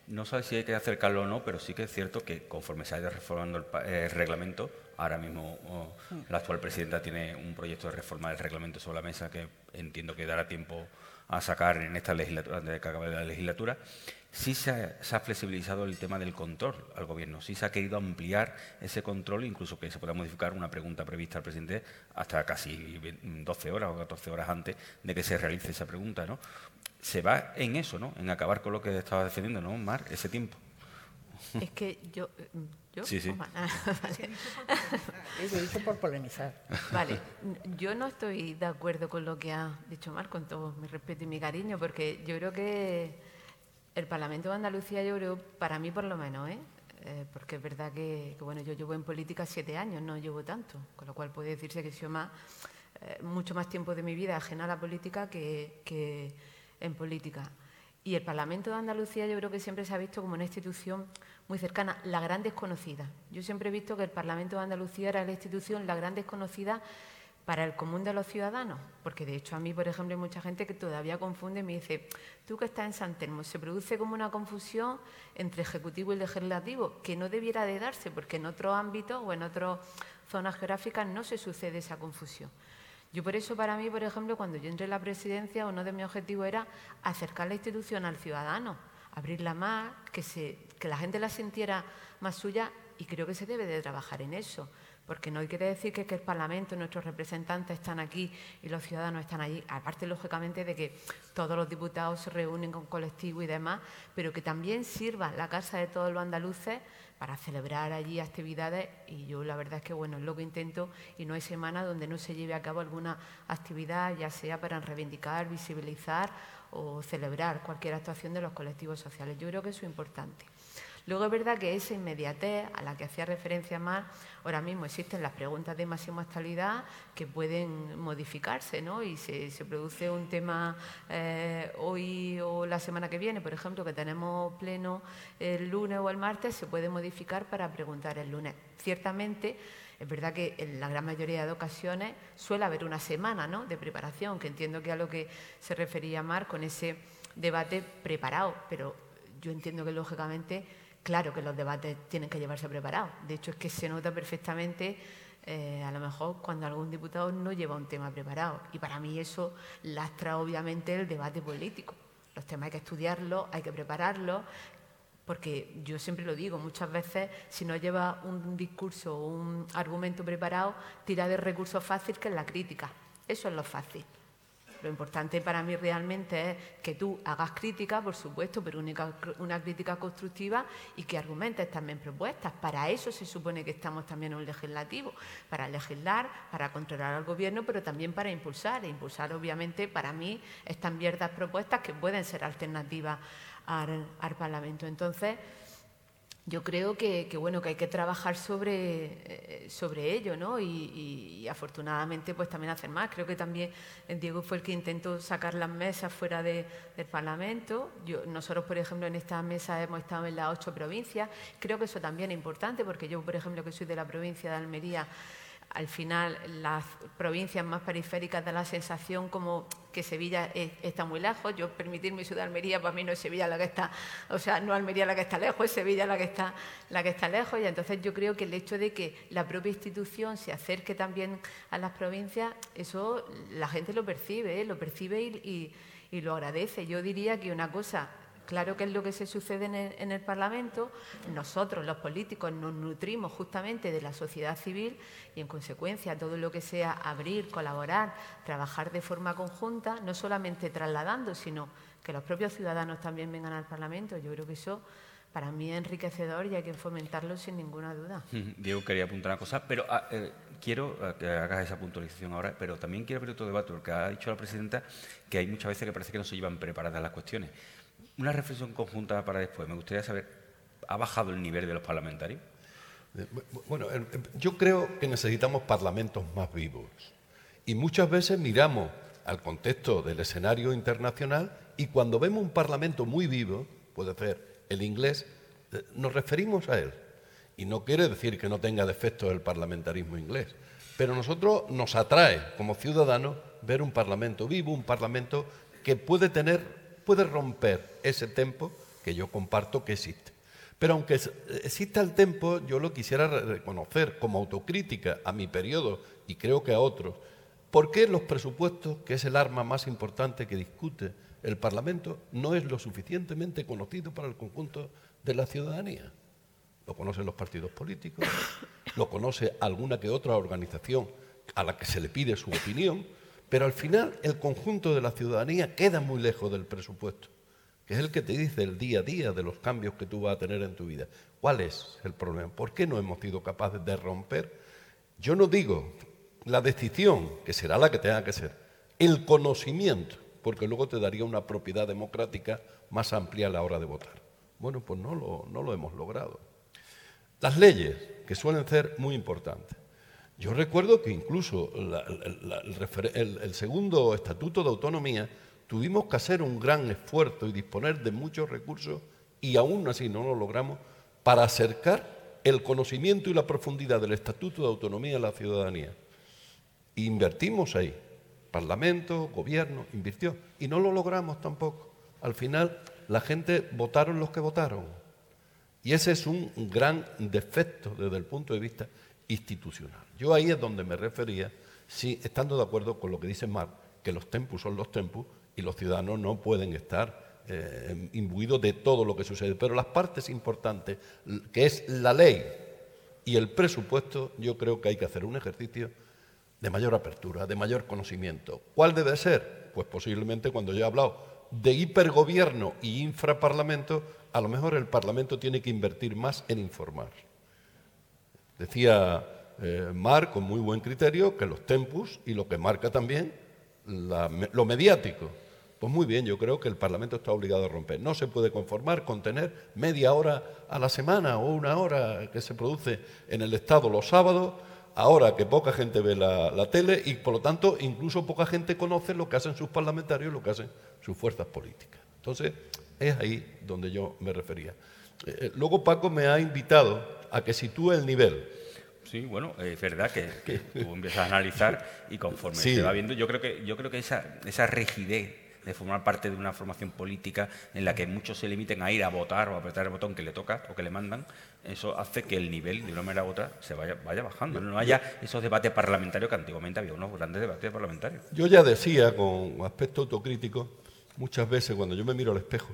No sé si hay que acercarlo o no, pero sí que es cierto que conforme se ha ido reformando el, reglamento, ahora mismo oh, la actual presidenta tiene un proyecto de reforma del reglamento sobre la mesa que entiendo que dará tiempo a sacar en esta legislatura, antes de que acabe la legislatura, sí se ha, flexibilizado el tema del control al Gobierno, sí se ha querido ampliar ese control, incluso que se pueda modificar una pregunta prevista al presidente hasta casi 12 horas o 14 horas antes de que se realice esa pregunta. ¿no? Se va en eso, ¿no? en acabar con lo que estaba defendiendo, ¿no, Mar? Ese tiempo. Es que yo... ¿Yo? Sí, sí. [laughs] vale. He dicho por polemizar. Vale, yo no estoy de acuerdo con lo que ha dicho Mar, con todo mi respeto y mi cariño, porque yo creo que el Parlamento de Andalucía, yo creo, para mí por lo menos, ¿eh? eh porque es verdad que, bueno, yo llevo en política siete años, no llevo tanto, con lo cual puede decirse que he sido más, eh, mucho más tiempo de mi vida ajena a la política que, que en política. Y el Parlamento de Andalucía yo creo que siempre se ha visto como una institución muy cercana, la gran desconocida. Yo siempre he visto que el Parlamento de Andalucía era la institución, la gran desconocida para el común de los ciudadanos, porque de hecho a mí, por ejemplo, hay mucha gente que todavía confunde y me dice, tú que estás en San Telmo, se produce como una confusión entre ejecutivo y legislativo, que no debiera de darse, porque en otros ámbitos o en otras zonas geográficas no se sucede esa confusión. Yo por eso, para mí, por ejemplo, cuando yo entré en la presidencia, uno de mis objetivos era acercar la institución al ciudadano, abrirla más, que, se, que la gente la sintiera más suya y creo que se debe de trabajar en eso porque no quiere decir que, el Parlamento, nuestros representantes están aquí y los ciudadanos están allí, aparte lógicamente de que todos los diputados se reúnen con colectivo y demás, pero que también sirva la casa de todos los andaluces para celebrar allí actividades y yo la verdad es que bueno, es lo que intento y no hay semana donde no se lleve a cabo alguna actividad, ya sea para reivindicar, visibilizar o celebrar cualquier actuación de los colectivos sociales. Yo creo que eso es importante. Luego es verdad que esa inmediatez a la que hacía referencia más, ahora mismo existen las preguntas de máxima actualidad que pueden modificarse, ¿no? Y se, se produce un tema eh, hoy o la semana que viene, por ejemplo, que tenemos pleno el lunes o el martes, se puede modificar para preguntar el lunes. Ciertamente, es verdad que en la gran mayoría de ocasiones suele haber una semana ¿no? de preparación, que entiendo que a lo que se refería Mar con ese debate preparado, pero yo entiendo que lógicamente Claro que los debates tienen que llevarse preparados. De hecho, es que se nota perfectamente eh, a lo mejor cuando algún diputado no lleva un tema preparado. Y para mí eso lastra obviamente el debate político. Los temas hay que estudiarlos, hay que prepararlos, porque yo siempre lo digo, muchas veces si no lleva un discurso o un argumento preparado, tira de recursos fáciles que es la crítica. Eso es lo fácil. Lo importante para mí realmente es que tú hagas crítica, por supuesto, pero una, crítica constructiva y que argumentes también propuestas. Para eso se supone que estamos también en un legislativo, para legislar, para controlar al gobierno, pero también para impulsar. E impulsar, obviamente, para mí, estas mierdas propuestas que pueden ser alternativas al, al Parlamento. Entonces, yo creo que, bueno que hay que trabajar sobre, eh, sobre ello ¿no? Y, afortunadamente pues también hacer más. Creo que también Diego fue el que intentó sacar las mesas fuera del Parlamento. Yo, nosotros por ejemplo en esta mesa hemos estado en las ocho provincias. Creo que eso también es importante porque yo por ejemplo que soy de la provincia de Almería al final las provincias más periféricas dan la sensación como que Sevilla está muy lejos. Yo permitirme ciudad Almería, para mí no es Sevilla la que está, o sea, no Almería la que está lejos, es Sevilla la que está, la que está lejos. Y entonces yo creo que el hecho de que la propia institución se acerque también a las provincias, eso la gente lo percibe, ¿eh? lo percibe y lo agradece. Yo diría que una cosa claro que es lo que se sucede en el, Parlamento. Nosotros, los políticos, nos nutrimos justamente de la sociedad civil y, en consecuencia, todo lo que sea abrir, colaborar, trabajar de forma conjunta, no solamente trasladando, sino que los propios ciudadanos también vengan al Parlamento. Yo creo que eso para mí es enriquecedor y hay que fomentarlo sin ninguna duda. Diego quería apuntar una cosa, pero ah, eh, quiero ah, que hagas esa puntualización ahora, pero también quiero abrir otro debate, porque ha dicho la presidenta que hay muchas veces que parece que no se llevan preparadas las cuestiones. Una reflexión conjunta para después. Me gustaría saber, ¿ha bajado el nivel de los parlamentarios? Eh, bueno, yo creo que necesitamos parlamentos más vivos. Y muchas veces miramos al contexto del escenario internacional y cuando vemos un parlamento muy vivo, puede ser el inglés, eh, nos referimos a él. Y no quiere decir que no tenga defectos el parlamentarismo inglés, pero nosotros nos atrae como ciudadanos ver un parlamento vivo, un parlamento que puede tener, puede romper ese tempo que yo comparto que existe. Pero aunque exista el tempo, yo lo quisiera reconocer como autocrítica a mi periodo y creo que a otros. ¿Por qué los presupuestos, que es el arma más importante que discute el Parlamento no es lo suficientemente conocido para el conjunto de la ciudadanía. Lo conocen los partidos políticos, lo conoce alguna que otra organización a la que se le pide su opinión, pero al final el conjunto de la ciudadanía queda muy lejos del presupuesto, que es el que te dice el día a día de los cambios que tú vas a tener en tu vida. ¿Cuál es el problema? ¿Por qué no hemos sido capaces de romper? Yo no digo la decisión, que será la que tenga que ser, el conocimiento porque luego te daría una propiedad democrática más amplia a la hora de votar. Bueno, pues no lo, no lo hemos logrado. Las leyes, que suelen ser muy importantes. Yo recuerdo que incluso el, segundo estatuto de autonomía tuvimos que hacer un gran esfuerzo y disponer de muchos recursos y aún así no lo logramos para acercar el conocimiento y la profundidad del estatuto de autonomía a la ciudadanía. Invertimos ahí. Parlamento, gobierno, invirtió. Y no lo logramos tampoco. Al final, la gente votaron los que votaron. Y ese es un gran defecto desde el punto de vista institucional. Yo ahí es donde me refería, sí, estando de acuerdo con lo que dice Marc, que los tempus son los tempus y los ciudadanos no pueden estar eh, imbuidos de todo lo que sucede. Pero las partes importantes, que es la ley y el presupuesto, yo creo que hay que hacer un ejercicio de mayor apertura, de mayor conocimiento. ¿Cuál debe ser? Pues posiblemente cuando yo he hablado de hipergobierno y infraparlamento, a lo mejor el Parlamento tiene que invertir más en informar. Decía eh, Mar, con muy buen criterio, que los tempus y lo que marca también lo mediático. Pues muy bien, yo creo que el Parlamento está obligado a romper. No se puede conformar con tener media hora a la semana o una hora que se produce en el Estado los sábados ahora que poca gente ve la, tele y por lo tanto incluso poca gente conoce lo que hacen sus parlamentarios y lo que hacen sus fuerzas políticas. Entonces, es ahí donde yo me refería. Eh, eh, luego Paco me ha invitado a que sitúe el nivel. Sí, bueno, es verdad que, tú empiezas a analizar y conforme se va viendo, yo creo que, yo creo que esa, esa rigidez de formar parte de una formación política en la que muchos se limiten a ir a votar o a apretar el botón que le toca o que le mandan, eso hace que el nivel de una manera u otra se vaya, vaya bajando. No haya esos debates parlamentarios que antiguamente había unos grandes debates parlamentarios. Yo ya decía con aspecto autocrítico, muchas veces cuando yo me miro al espejo,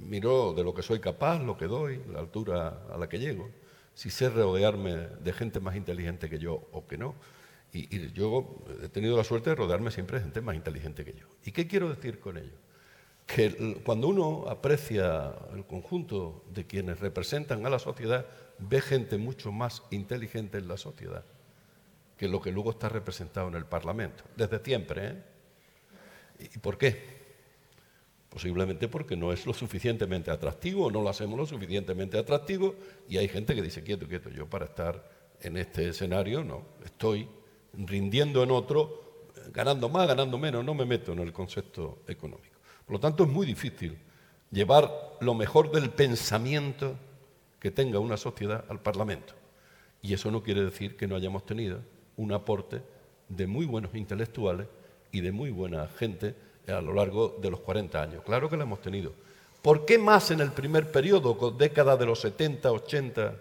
miro de lo que soy capaz, lo que doy, la altura a la que llego, si sé rodearme de gente más inteligente que yo o que no. Y, yo he tenido la suerte de rodearme siempre de gente más inteligente que yo. ¿Y qué quiero decir con ello? Que cuando uno aprecia el conjunto de quienes representan a la sociedad, ve gente mucho más inteligente en la sociedad que lo que luego está representado en el Parlamento, desde siempre. ¿eh? ¿Y por qué? Posiblemente porque no es lo suficientemente atractivo, no lo hacemos lo suficientemente atractivo y hay gente que dice, quieto, quieto, yo para estar en este escenario no, estoy rindiendo en otro, ganando más, ganando menos, no me meto en el concepto económico. Por lo tanto, es muy difícil llevar lo mejor del pensamiento que tenga una sociedad al Parlamento. Y eso no quiere decir que no hayamos tenido un aporte de muy buenos intelectuales y de muy buena gente a lo largo de los 40 años. Claro que lo hemos tenido. ¿Por qué más en el primer periodo, con décadas de los 70, 80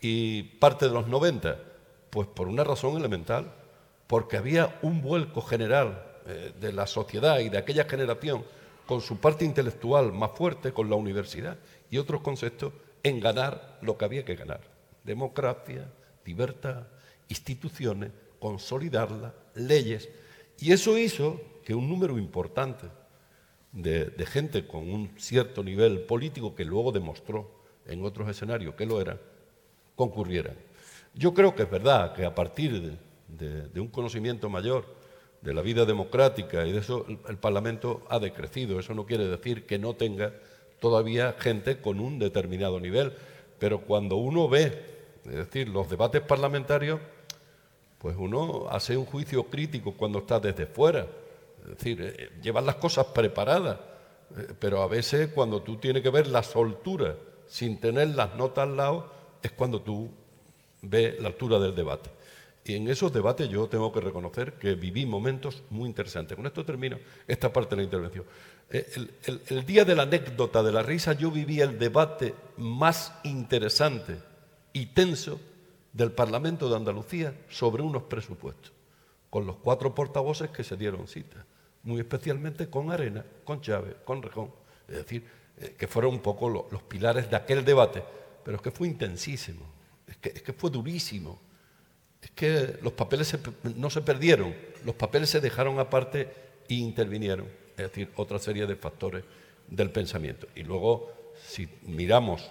y parte de los 90? Pues por una razón elemental, porque había un vuelco general eh, de la sociedad y de aquella generación con su parte intelectual más fuerte, con la universidad, y otros conceptos en ganar lo que había que ganar. Democracia, libertad, instituciones, consolidarlas, leyes. Y eso hizo que un número importante de, gente con un cierto nivel político, que luego demostró en otros escenarios que lo era, concurrieran. Yo creo que es verdad que a partir de un conocimiento mayor de la vida democrática y de eso el, Parlamento ha decrecido. Eso no quiere decir que no tenga todavía gente con un determinado nivel, pero cuando uno ve, es decir, los debates parlamentarios, pues uno hace un juicio crítico cuando está desde fuera. Es decir, eh, llevan las cosas preparadas, eh, pero a veces cuando tú tienes que ver la soltura sin tener las notas al lado, es cuando tú ves la altura del debate. Y en esos debates yo tengo que reconocer que viví momentos muy interesantes. Con esto termino esta parte de la intervención. Eh, el, día de la anécdota, de la risa, yo viví el debate más interesante y tenso del Parlamento de Andalucía sobre unos presupuestos, con los cuatro portavoces que se dieron cita, muy especialmente con Arena, con Chávez, con Rejón, es decir, eh, que fueron un poco los pilares de aquel debate, pero es que fue intensísimo, es que fue durísimo. Es que los papeles no se perdieron, los papeles se dejaron aparte e intervinieron, es decir, otra serie de factores del pensamiento. Y luego, si miramos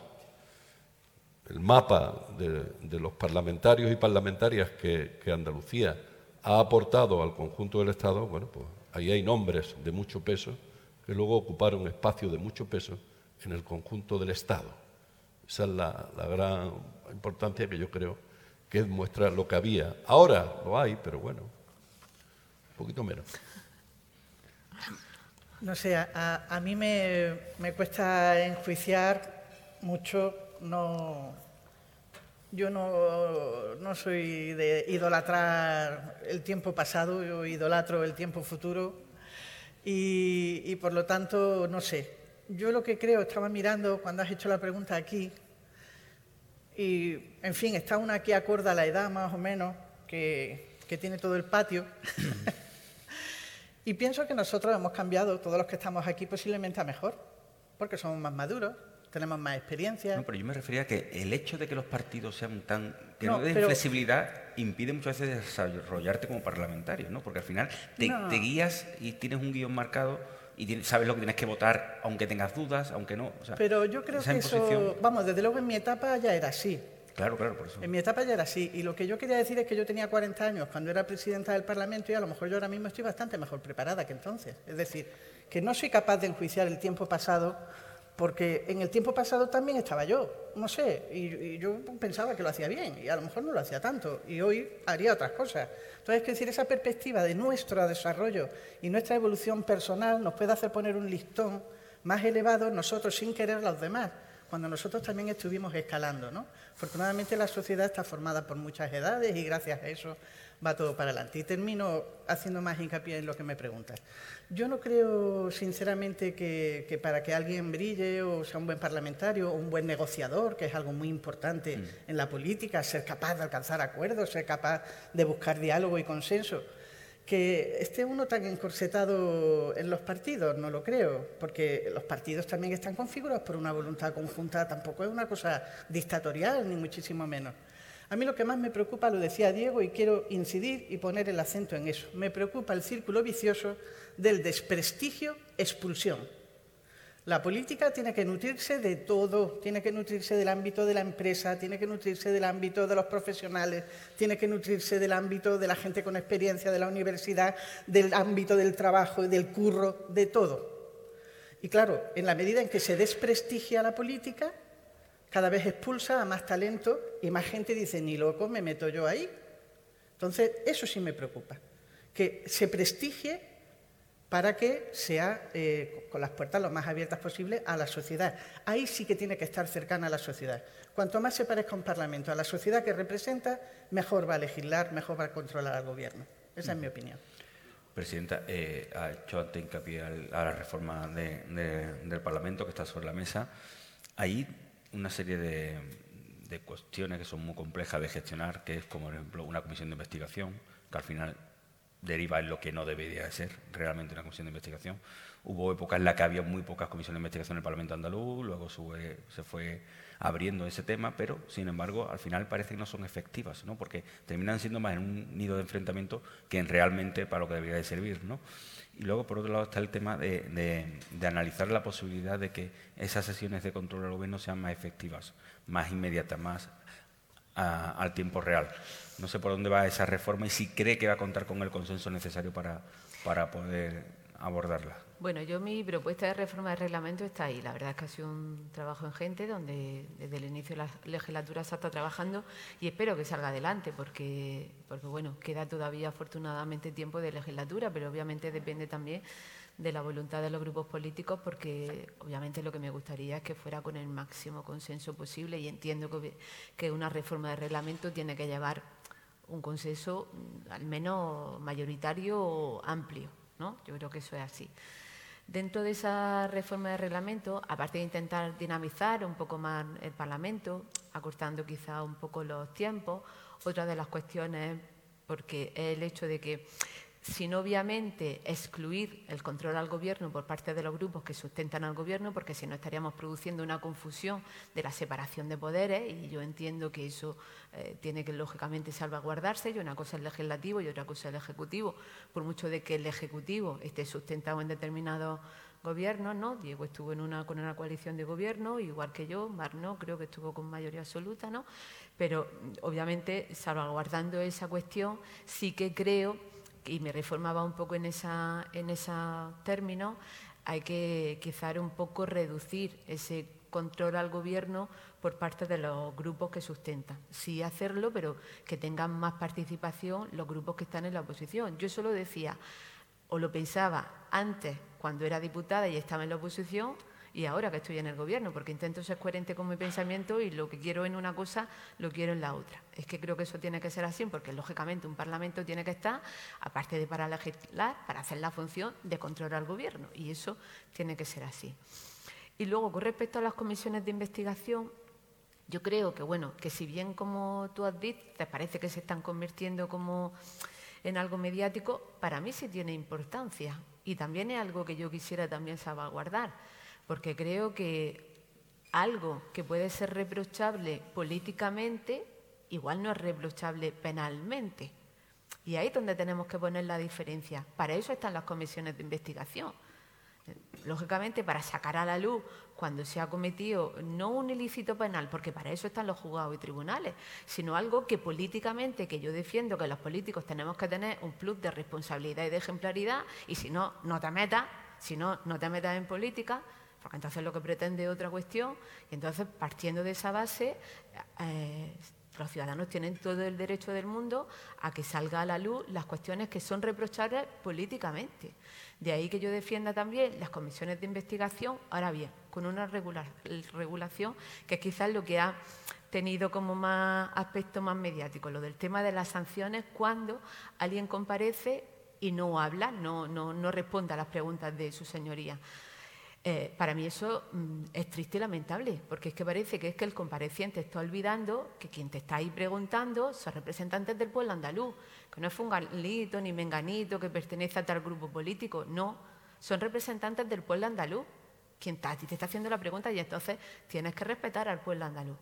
el mapa de, los parlamentarios y parlamentarias que, Andalucía ha aportado al conjunto del Estado, bueno, pues ahí hay nombres de mucho peso que luego ocuparon espacio de mucho peso en el conjunto del Estado. Esa es la, gran importancia que yo creo que muestra lo que había. Ahora lo hay, pero bueno, un poquito menos. No sé, a, mí me, cuesta enjuiciar mucho, no, yo no, no, soy de idolatrar el tiempo pasado, yo idolatro el tiempo futuro y, por lo tanto, no sé. Yo lo que creo, estaba mirando cuando has hecho la pregunta aquí, y, en fin, está una aquí acorde a la edad más o menos, que, tiene todo el patio. [laughs] y pienso que nosotros hemos cambiado, todos los que estamos aquí, posiblemente a mejor, porque somos más maduros, tenemos más experiencia. No, pero yo me refería a que el hecho de que los partidos sean tan. que no, den flexibilidad impide muchas veces desarrollarte como parlamentario, ¿no? Porque al final te, te guías y tienes un guion marcado y sabes lo que tienes que votar, aunque tengas dudas, aunque no. Pero yo creo que eso, vamos, desde luego en mi etapa ya era así. Claro, claro, por eso. En mi etapa ya era así. Y lo que yo quería decir es que yo tenía 40 años cuando era presidenta del Parlamento y a lo mejor yo ahora mismo estoy bastante mejor preparada que entonces. Es decir, que no soy capaz de enjuiciar el tiempo pasado porque en el tiempo pasado también estaba yo, no sé, y, yo pensaba que lo hacía bien y a lo mejor no lo hacía tanto y hoy haría otras cosas. Entonces, es decir, esa perspectiva de nuestro desarrollo y nuestra evolución personal nos puede hacer poner un listón más elevado nosotros sin querer a los demás, cuando nosotros también estuvimos escalando. ¿no? Afortunadamente la sociedad está formada por muchas edades y gracias a eso va todo para adelante. Y termino haciendo más hincapié en lo que me preguntas. Yo no creo, sinceramente, que, para que alguien brille o sea un buen parlamentario o un buen negociador, que es algo muy importante mm. en la política, ser capaz de alcanzar acuerdos, ser capaz de buscar diálogo y consenso, que esté uno tan encorsetado en los partidos, no lo creo, porque los partidos también están configurados por una voluntad conjunta, tampoco es una cosa dictatorial, ni muchísimo menos. A mí lo que más me preocupa, lo decía Diego, y quiero incidir y poner el acento en eso, me preocupa el círculo vicioso del desprestigio, expulsión. La política tiene que nutrirse de todo, tiene que nutrirse del ámbito de la empresa, tiene que nutrirse del ámbito de los profesionales, tiene que nutrirse del ámbito de la gente con experiencia de la universidad, del ámbito del trabajo, y del curro, de todo. Y claro, en la medida en que se desprestigia la política, cada vez expulsa a más talento y más gente dice, ni loco, me meto yo ahí. Entonces, eso sí me preocupa, que se prestigie para que sea eh, con las puertas lo más abiertas posible a la sociedad. Ahí sí que tiene que estar cercana a la sociedad. Cuanto más se parezca un parlamento a la sociedad que representa, mejor va a legislar, mejor va a controlar al gobierno. Esa es mi opinión. Presidenta, eh, ha hecho antes hincapié a la reforma del Parlamento que está sobre la mesa. Ahí una serie de, cuestiones que son muy complejas de gestionar, que es como, por ejemplo, una comisión de investigación, que al final deriva en lo que no debería ser realmente una comisión de investigación. Hubo épocas en las que había muy pocas comisiones de investigación en el Parlamento andaluz, luego se fue abriendo ese tema, pero sin embargo al final parece que no son efectivas, ¿no? porque terminan siendo más en un nido de enfrentamiento que en realmente para lo que debería de servir. ¿no? Y luego, por otro lado, está el tema de, analizar la posibilidad de que esas sesiones de control del gobierno sean más efectivas, más inmediatas, más al tiempo real. No sé por dónde va esa reforma y si cree que va a contar con el consenso necesario para poder abordarla. Bueno, yo mi propuesta de reforma del reglamento está ahí. La verdad es que ha sido un trabajo ingente donde desde el inicio de la legislatura se ha estado trabajando y espero que salga adelante porque, porque bueno, queda todavía afortunadamente tiempo de legislatura, pero obviamente depende también de la voluntad de los grupos políticos porque obviamente lo que me gustaría es que fuera con el máximo consenso posible y entiendo que, que una reforma del reglamento tiene que llevar un consenso mm, al menos mayoritario o amplio. ¿no? Yo creo que eso es así. Dentro de esa reforma de reglamento, aparte de intentar dinamizar un poco más el Parlamento, acortando quizá un poco los tiempos, otra de las cuestiones, porque es el hecho de que sin obviamente excluir el control al gobierno por parte de los grupos que sustentan al gobierno, porque si no estaríamos produciendo una confusión de la separación de poderes y yo entiendo que eso eh, tiene que lógicamente salvaguardarse, y una cosa es el legislativo y otra cosa es el ejecutivo, por mucho de que el ejecutivo esté sustentado en determinados gobiernos, ¿no? Diego estuvo en una, con una coalición de gobierno, igual que yo, Mar no, creo que estuvo con mayoría absoluta, ¿no? Pero obviamente salvaguardando esa cuestión sí que creo y me reformaba un poco en esa, en término, hay que quizá un poco reducir ese control al gobierno por parte de los grupos que sustentan. Sí hacerlo, pero que tengan más participación los grupos que están en la oposición. Yo solo decía, o lo pensaba antes, cuando era diputada y estaba en la oposición, y ahora que estoy en el gobierno, porque intento ser coherente con mi pensamiento y lo que quiero en una cosa lo quiero en la otra. Es que creo que eso tiene que ser así, porque lógicamente un Parlamento tiene que estar, aparte de para legislar, para hacer la función de controlar al gobierno, y eso tiene que ser así. Y luego, con respecto a las comisiones de investigación, yo creo que, bueno, que si bien como tú has dicho, te parece que se están convirtiendo como en algo mediático, para mí sí tiene importancia y también es algo que yo quisiera también salvaguardar porque creo que algo que puede ser reprochable políticamente, igual no es reprochable penalmente. Y ahí es donde tenemos que poner la diferencia. Para eso están las comisiones de investigación. Lógicamente, para sacar a la luz cuando se ha cometido no un ilícito penal, porque para eso están los juzgados y tribunales, sino algo que políticamente, que yo defiendo que los políticos tenemos que tener un plus de responsabilidad y de ejemplaridad, y si no, no te metas, si no, no te metas en política, entonces lo que pretende es otra cuestión, y entonces partiendo de esa base, eh, los ciudadanos tienen todo el derecho del mundo a que salga a la luz las cuestiones que son reprochables políticamente. De ahí que yo defienda también las comisiones de investigación, ahora bien, con una regulación que quizás lo que ha tenido como más aspecto más mediático, lo del tema de las sanciones cuando alguien comparece y no habla, no, no, no responde a las preguntas de su señoría. Eh, para mí eso mm, es triste y lamentable, porque es que parece que es que el compareciente está olvidando que quien te está ahí preguntando son representantes del pueblo andaluz, que no es fungalito ni menganito que pertenece a tal grupo político, no, son representantes del pueblo andaluz, quien te está haciendo la pregunta y entonces tienes que respetar al pueblo andaluz.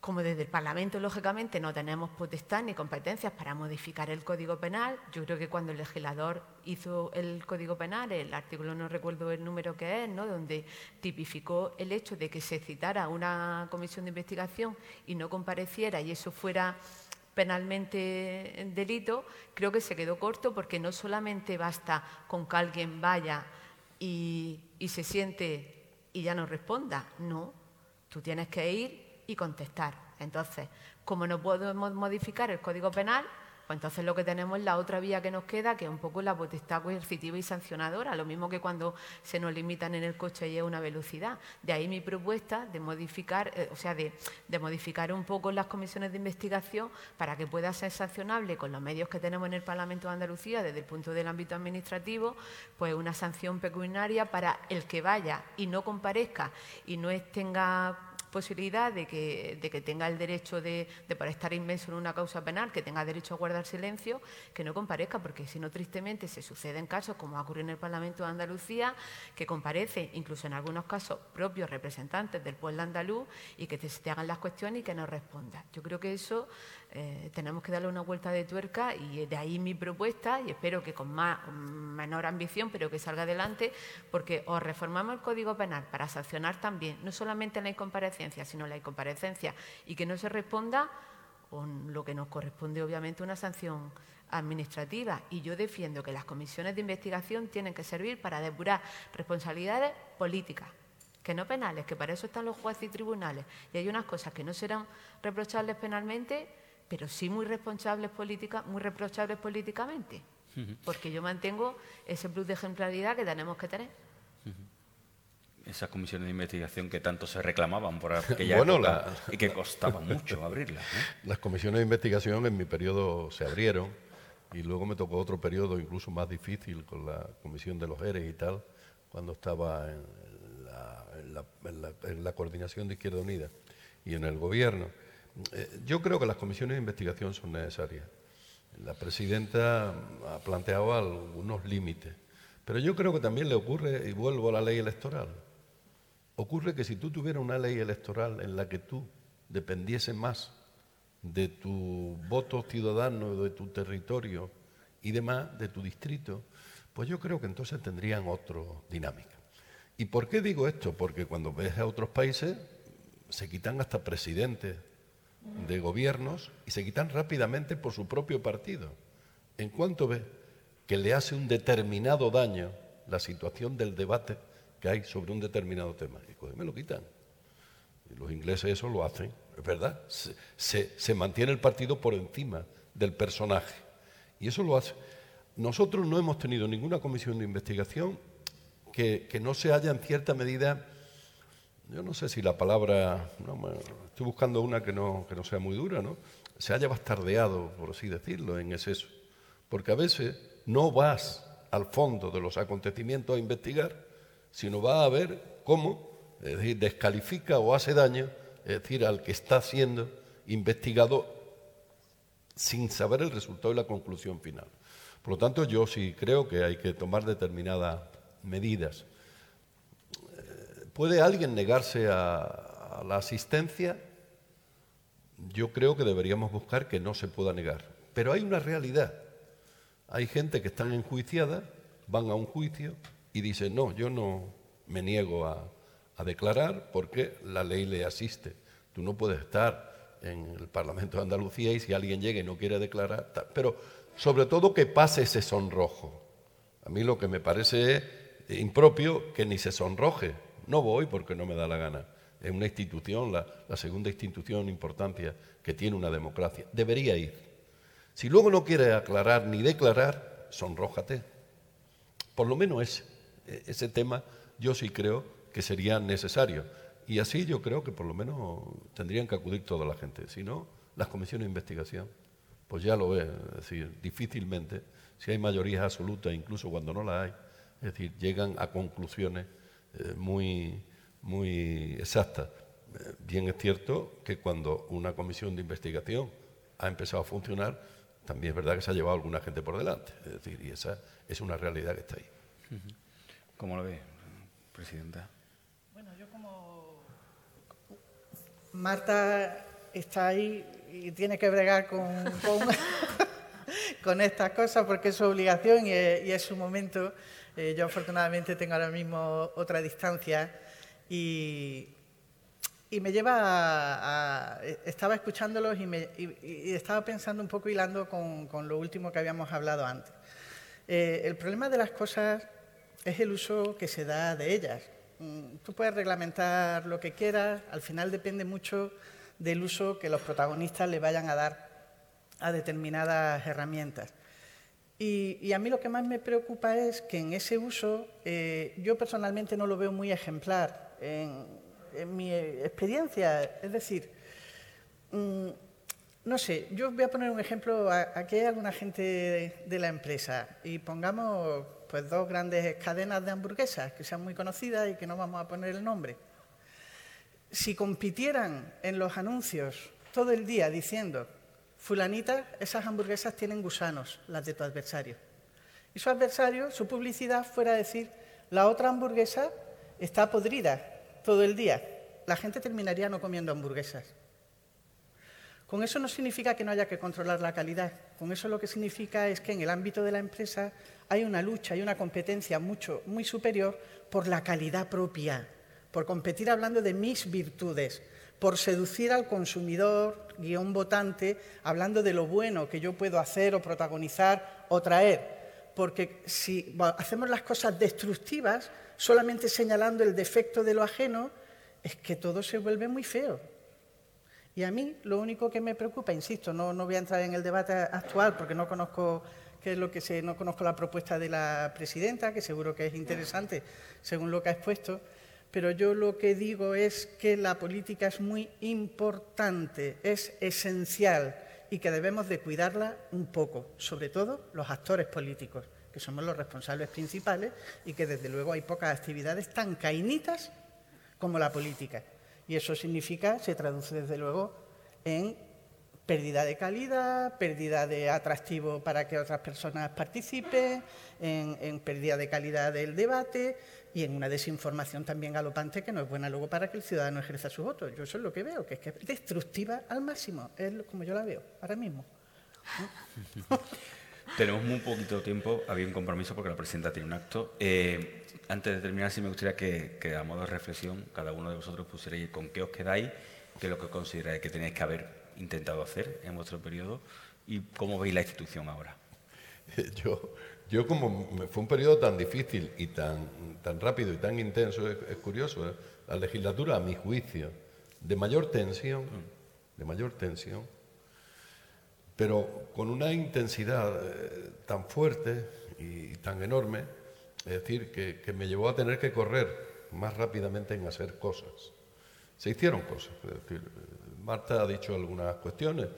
Como desde el Parlamento, lógicamente, no tenemos potestad ni competencias para modificar el Código Penal, yo creo que cuando el legislador hizo el Código Penal, el artículo no recuerdo el número que es, ¿no? donde tipificó el hecho de que se citara una comisión de investigación y no compareciera y eso fuera penalmente delito, creo que se quedó corto porque no solamente basta con que alguien vaya y, y se siente y ya no responda, no, tú tienes que ir y contestar. Entonces, como no podemos modificar el Código Penal, pues entonces lo que tenemos es la otra vía que nos queda, que es un poco la potestad coercitiva y sancionadora, lo mismo que cuando se nos limitan en el coche y es una velocidad. De ahí mi propuesta de modificar, eh, o sea, de, de, modificar un poco las comisiones de investigación para que pueda ser sancionable con los medios que tenemos en el Parlamento de Andalucía desde el punto del ámbito administrativo, pues una sanción pecuniaria para el que vaya y no comparezca y no tenga posibilidad de que, de que tenga el derecho de, de, por estar inmenso en una causa penal, que tenga derecho a guardar silencio, que no comparezca, porque si no, tristemente se suceden casos, como ha ocurrido en el Parlamento de Andalucía, que comparece, incluso en algunos casos, propios representantes del pueblo andaluz y que te, te hagan las cuestiones y que no respondas. Yo creo que eso eh, tenemos que darle una vuelta de tuerca y de ahí mi propuesta y espero que con, más, menor ambición, pero que salga adelante, porque o reformamos el Código Penal para sancionar también, no solamente la incomparecencia, sino la incomparecencia y que no se responda con lo que nos corresponde obviamente una sanción administrativa. Y yo defiendo que las comisiones de investigación tienen que servir para depurar responsabilidades políticas, que no penales, que para eso están los jueces y tribunales. Y hay unas cosas que no serán reprochables penalmente pero sí muy responsables política, muy reprochables políticamente, porque yo mantengo ese plus de ejemplaridad que tenemos que tener. Esas comisiones de investigación que tanto se reclamaban por aquella bueno, y que costaba mucho abrirlas. Las comisiones de investigación en mi periodo se abrieron y luego me tocó otro periodo incluso más difícil con la comisión de los ERES y tal, cuando estaba en la, en la coordinación de Izquierda Unida y en el gobierno. Eh, yo creo que las comisiones de investigación son necesarias. La presidenta ha planteado algunos límites, pero yo creo que también le ocurre, y vuelvo a la ley electoral, ocurre que si tú tuvieras una ley electoral en la que tú dependiese más de tu voto ciudadano, de tu territorio y demás, de tu distrito, pues yo creo que entonces tendrían otra dinámica. ¿Y por qué digo esto? Porque cuando ves a otros países se quitan hasta presidentes de gobiernos y se quitan rápidamente por su propio partido. En cuanto ve que le hace un determinado daño la situación del debate que hay sobre un determinado tema, y me lo quitan. Los ingleses eso lo hacen, es verdad. Se, mantiene el partido por encima del personaje. Y eso lo hace. Nosotros no hemos tenido ninguna comisión de investigación que, que no se haya en cierta medida yo no sé si la palabra, estoy buscando una que no, que no sea muy dura, ¿no? Se haya bastardeado, por así decirlo, en exceso. Porque a veces no vas al fondo de los acontecimientos a investigar, sino vas a ver cómo, es decir, descalifica o hace daño, es decir, al que está siendo investigado sin saber el resultado y la conclusión final. Por lo tanto, yo sí creo que hay que tomar determinadas medidas. ¿Puede alguien negarse a, la asistencia? Yo creo que deberíamos buscar que no se pueda negar. Pero hay una realidad. Hay gente que están enjuiciada, van a un juicio y dicen, no, yo no me niego a, declarar porque la ley le asiste. Tú no puedes estar en el Parlamento de Andalucía y si alguien llega y no quiere declarar, pero sobre todo que pase ese sonrojo. A mí lo que me parece impropio que ni se sonroje, no voy porque no me da la gana. Es una institución, la, segunda institución importancia que tiene una democracia. Debería ir. Si luego no quiere aclarar ni declarar, sonrójate. Por lo menos ese, ese tema yo sí creo que sería necesario. Y así yo creo que por lo menos tendrían que acudir toda la gente. Si no, las comisiones de investigación, pues ya lo ve, es decir, difícilmente, si hay mayorías absolutas, incluso cuando no la hay, es decir, llegan a conclusiones eh, muy, muy exacta. Eh, bien es cierto que cuando una comisión de investigación ha empezado a funcionar, también es verdad que se ha llevado alguna gente por delante. Es decir, y esa es una realidad que está ahí. ¿Cómo lo ve, Presidenta? Bueno, yo como Marta está ahí y tiene que bregar con, con, [laughs] estas cosas porque es su obligación y es su momento. Eh, yo afortunadamente tengo ahora mismo otra distancia y, me lleva a, Estaba escuchándolos y, me, estaba pensando un poco hilando con, lo último que habíamos hablado antes. Eh, el problema de las cosas es el uso que se da de ellas. Mm, tú puedes reglamentar lo que quieras, al final depende mucho del uso que los protagonistas le vayan a dar a determinadas herramientas. Y, a mí lo que más me preocupa es que en ese uso eh, yo personalmente no lo veo muy ejemplar en, mi experiencia. Es decir, mm, no sé, yo voy a poner un ejemplo. Aquí hay alguna gente de, la empresa y pongamos pues dos grandes cadenas de hamburguesas que sean muy conocidas y que no vamos a poner el nombre. si compitieran en los anuncios todo el día diciendo, fulanita, esas hamburguesas tienen gusanos, las de tu adversario. Y su adversario, su publicidad fuera a decir, la otra hamburguesa está podrida todo el día. La gente terminaría no comiendo hamburguesas. Con eso no significa que no haya que controlar la calidad. Con eso lo que significa es que en el ámbito de la empresa hay una lucha y una competencia mucho, muy superior por la calidad propia, por competir hablando de mis virtudes, por seducir al consumidor, guion votante, hablando de lo bueno que yo puedo hacer o protagonizar o traer. Porque si hacemos las cosas destructivas, solamente señalando el defecto de lo ajeno, es que todo se vuelve muy feo. Y a mí lo único que me preocupa, insisto, no, no voy a entrar en el debate actual porque no conozco qué es lo que se, no conozco la propuesta de la presidenta, que seguro que es interesante según lo que ha expuesto, pero yo lo que digo es que la política es muy importante, es esencial y que debemos de cuidarla un poco, sobre todo los actores políticos, que somos los responsables principales y que desde luego hay pocas actividades tan cainitas como la política. Y eso significa, se traduce desde luego en pérdida de calidad, pérdida de atractivo para que otras personas participen, en, pérdida de calidad del debate y en una desinformación también galopante que no es buena luego para que el ciudadano ejerza su voto. Yo eso es lo que veo, que es que es destructiva al máximo, es como yo la veo ahora mismo. [laughs] Tenemos muy poquito tiempo, había un compromiso porque la presidenta tiene un acto. Eh, antes de terminar, sí me gustaría que, que, a modo de reflexión, cada uno de vosotros pusierais con qué os quedáis, qué es lo que consideráis que tenéis que haber intentado hacer en vuestro periodo y cómo veis la institución ahora. [laughs] Yo, yo como fue un periodo tan difícil y tan, tan rápido y tan intenso, es, curioso, ¿eh? la legislatura, a mi juicio, de mayor tensión, de mayor tensión, pero con una intensidad eh, tan fuerte y tan enorme, es decir, que, que, me llevó a tener que correr más rápidamente en hacer cosas. Se hicieron cosas, es decir, Marta ha dicho algunas cuestiones,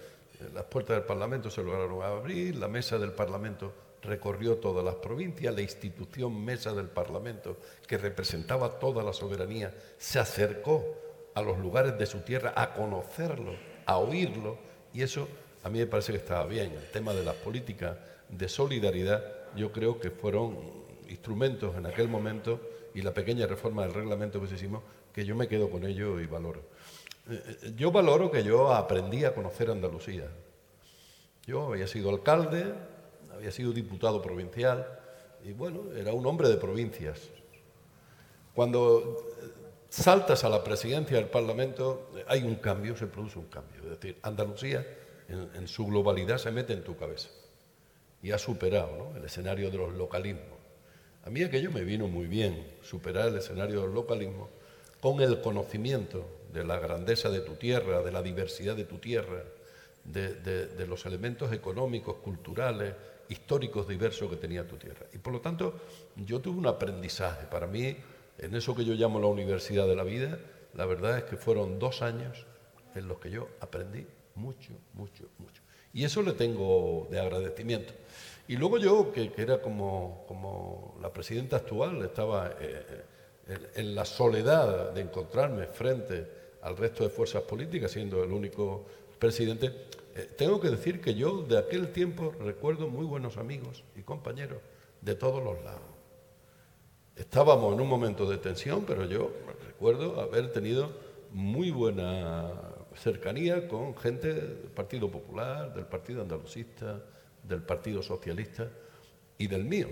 las puertas del Parlamento se lograron abrir, la mesa del Parlamento recorrió todas las provincias, la institución mesa del Parlamento, que representaba toda la soberanía, se acercó a los lugares de su tierra a conocerlo, a oírlo, y eso a mí me parece que estaba bien. El tema de las políticas de solidaridad, yo creo que fueron instrumentos en aquel momento y la pequeña reforma del reglamento que se hicimos, que yo me quedo con ello y valoro. Eh, eh, yo valoro que yo aprendí a conocer Andalucía. Yo había sido alcalde, había sido diputado provincial y bueno, era un hombre de provincias. Cuando eh, saltas a la presidencia del Parlamento, hay un cambio, se produce un cambio. Es decir, Andalucía en, su globalidad se mete en tu cabeza y ha superado el escenario de los localismos. A mí aquello me vino muy bien, superar el escenario del localismo con el conocimiento de la grandeza de tu tierra, de la diversidad de tu tierra, de, los elementos económicos, culturales, históricos diversos que tenía tu tierra. Y por lo tanto, yo tuve un aprendizaje. Para mí, en eso que yo llamo la universidad de la vida, la verdad es que fueron dos años en los que yo aprendí mucho, mucho, mucho. Y eso le tengo de agradecimiento. Y luego yo, que, era como, como, la presidenta actual, estaba eh, en, la soledad de encontrarme frente al resto de fuerzas políticas, siendo el único presidente, eh, tengo que decir que yo de aquel tiempo recuerdo muy buenos amigos y compañeros de todos los lados. Estábamos en un momento de tensión, pero yo recuerdo haber tenido muy buena cercanía con gente del Partido Popular, del Partido Andalucista, del Partido Socialista y del mío.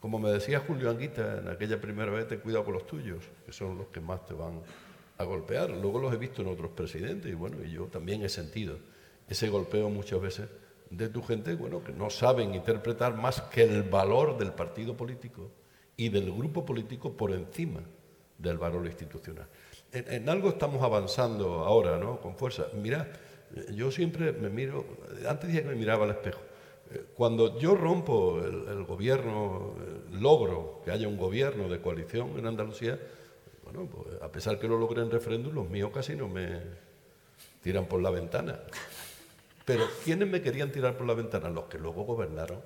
Como me decía Julio Anguita en aquella primera vez, ten cuidado con los tuyos, que son los que más te van a golpear. Luego los he visto en otros presidentes y bueno, y yo también he sentido ese golpeo muchas veces de tu gente, bueno, que no saben interpretar más que el valor del partido político y del grupo político por encima del valor institucional en, algo estamos avanzando ahora, ¿no? Con fuerza. Mira, yo siempre me miro, antes dije que me miraba al espejo. Eh, cuando yo rompo el, gobierno, logro que haya un gobierno de coalición en Andalucía, bueno, pues, a pesar que lo logré en referéndum, los míos casi no me tiran por la ventana. Pero ¿quiénes me querían tirar por la ventana? Los que luego gobernaron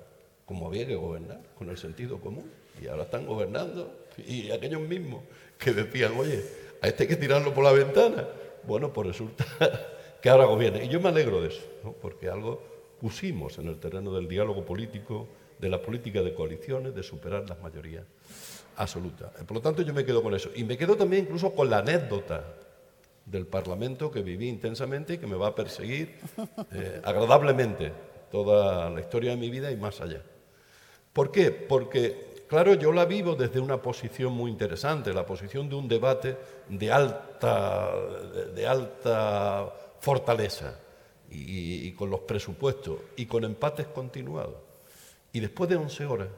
como había que gobernar, con el sentido común. Y ahora están gobernando. Y aquellos mismos que decían, oye, a este hay que tirarlo por la ventana. Bueno, pues resulta [laughs] que ahora gobierna. Y yo me alegro de eso, porque algo pusimos en el terreno del diálogo político, de la política de coaliciones, de superar las mayorías absolutas. Por lo tanto, yo me quedo con eso. Y me quedo también incluso con la anécdota del Parlamento que viví intensamente y que me va a perseguir eh, agradablemente toda la historia de mi vida y más allá. ¿Por qué? Porque, claro, yo la vivo desde una posición muy interesante, la posición de un debate de alta, de, alta fortaleza y, y, con los presupuestos y con empates continuados. Y después de 11 horas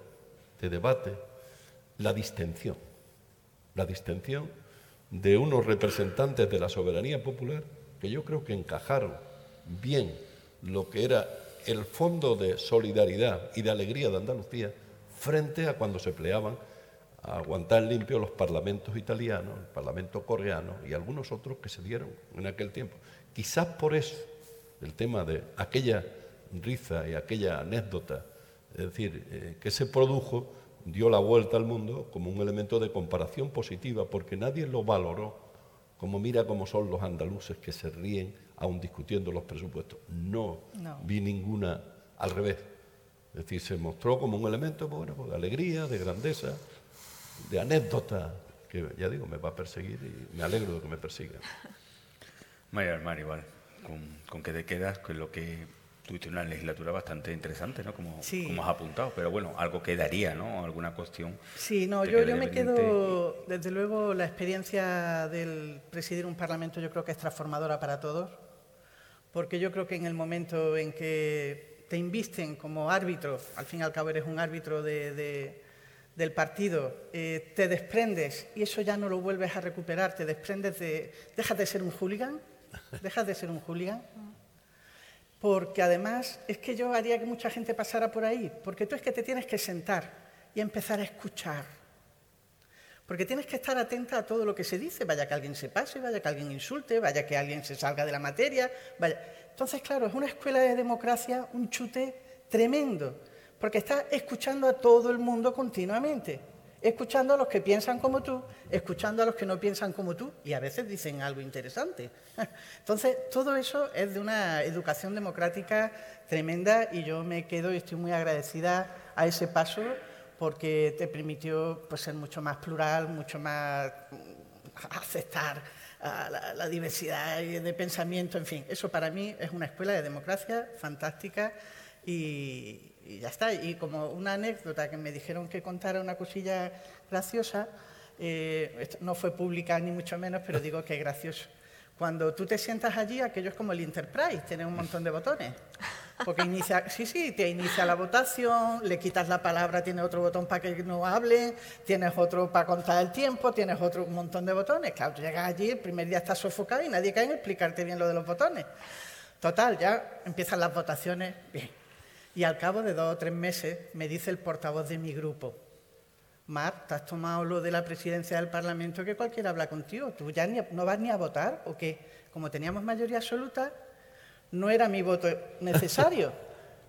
de debate, la distensión, la distensión de unos representantes de la soberanía popular que yo creo que encajaron bien lo que era el fondo de solidaridad y de alegría de Andalucía frente a cuando se pleaban a aguantar limpio los parlamentos italianos, el parlamento coreano y algunos otros que se dieron en aquel tiempo. Quizás por eso el tema de aquella risa y aquella anécdota, es decir, eh, que se produjo, dio la vuelta al mundo como un elemento de comparación positiva, porque nadie lo valoró como mira cómo son los andaluces que se ríen aún discutiendo los presupuestos. No, vi ninguna al revés. Es decir, se mostró como un elemento bueno, pues, de alegría, de grandeza, de anécdota, que ya digo, me va a perseguir y me alegro de que me persiga. María Mario, igual, ¿con, ¿con qué te quedas? Con lo que tuviste una legislatura bastante interesante, ¿no? Como, como has apuntado, pero bueno, algo quedaría, ¿no? Alguna cuestión. Sí, no, yo, yo me quedo, desde luego, la experiencia del presidir un parlamento yo creo que es transformadora para todos porque yo creo que en el momento en que te invisten como árbitro, al fin y al cabo eres un árbitro del partido, eh, te desprendes y eso ya no lo vuelves a recuperar, te desprendes de... dejas de ser un hooligan, dejas de ser un hooligan, porque además es que yo haría que mucha gente pasara por ahí, porque tú es que te tienes que sentar y empezar a escuchar porque tienes que estar atenta a todo lo que se dice, vaya que alguien se pase, vaya que alguien insulte, vaya que alguien se salga de la materia. Vaya. Entonces, claro, es una escuela de democracia, un chute tremendo, porque estás escuchando a todo el mundo continuamente, escuchando a los que piensan como tú, escuchando a los que no piensan como tú, y a veces dicen algo interesante. [laughs] Entonces, todo eso es de una educación democrática tremenda y yo me quedo y estoy muy agradecida a ese paso porque te permitió pues, ser mucho más plural, mucho más mm, aceptar ah, la, diversidad de pensamiento, en fin, eso para mí es una escuela de democracia fantástica y, ya está. Y como una anécdota que me dijeron que contara una cosilla graciosa, eh, no fue pública ni mucho menos, pero digo que es gracioso. Cuando tú te sientas allí, aquello es como el Enterprise, tiene un montón de botones. Porque inicia, sí, sí, te inicia la votación, le quitas la palabra, tiene otro botón para que no hable, tienes otro para contar el tiempo, tienes otro un montón de botones. Claro, llegas allí, el primer día estás sofocado y nadie cae en explicarte bien lo de los botones. Total, ya empiezan las votaciones, bien. Y al cabo de dos o tres meses me dice el portavoz de mi grupo, Mar, ¿te has tomado lo de la presidencia del Parlamento que cualquiera habla contigo? ¿Tú ya no vas ni a votar o qué? Como teníamos mayoría absoluta, no era mi voto necesario. [laughs]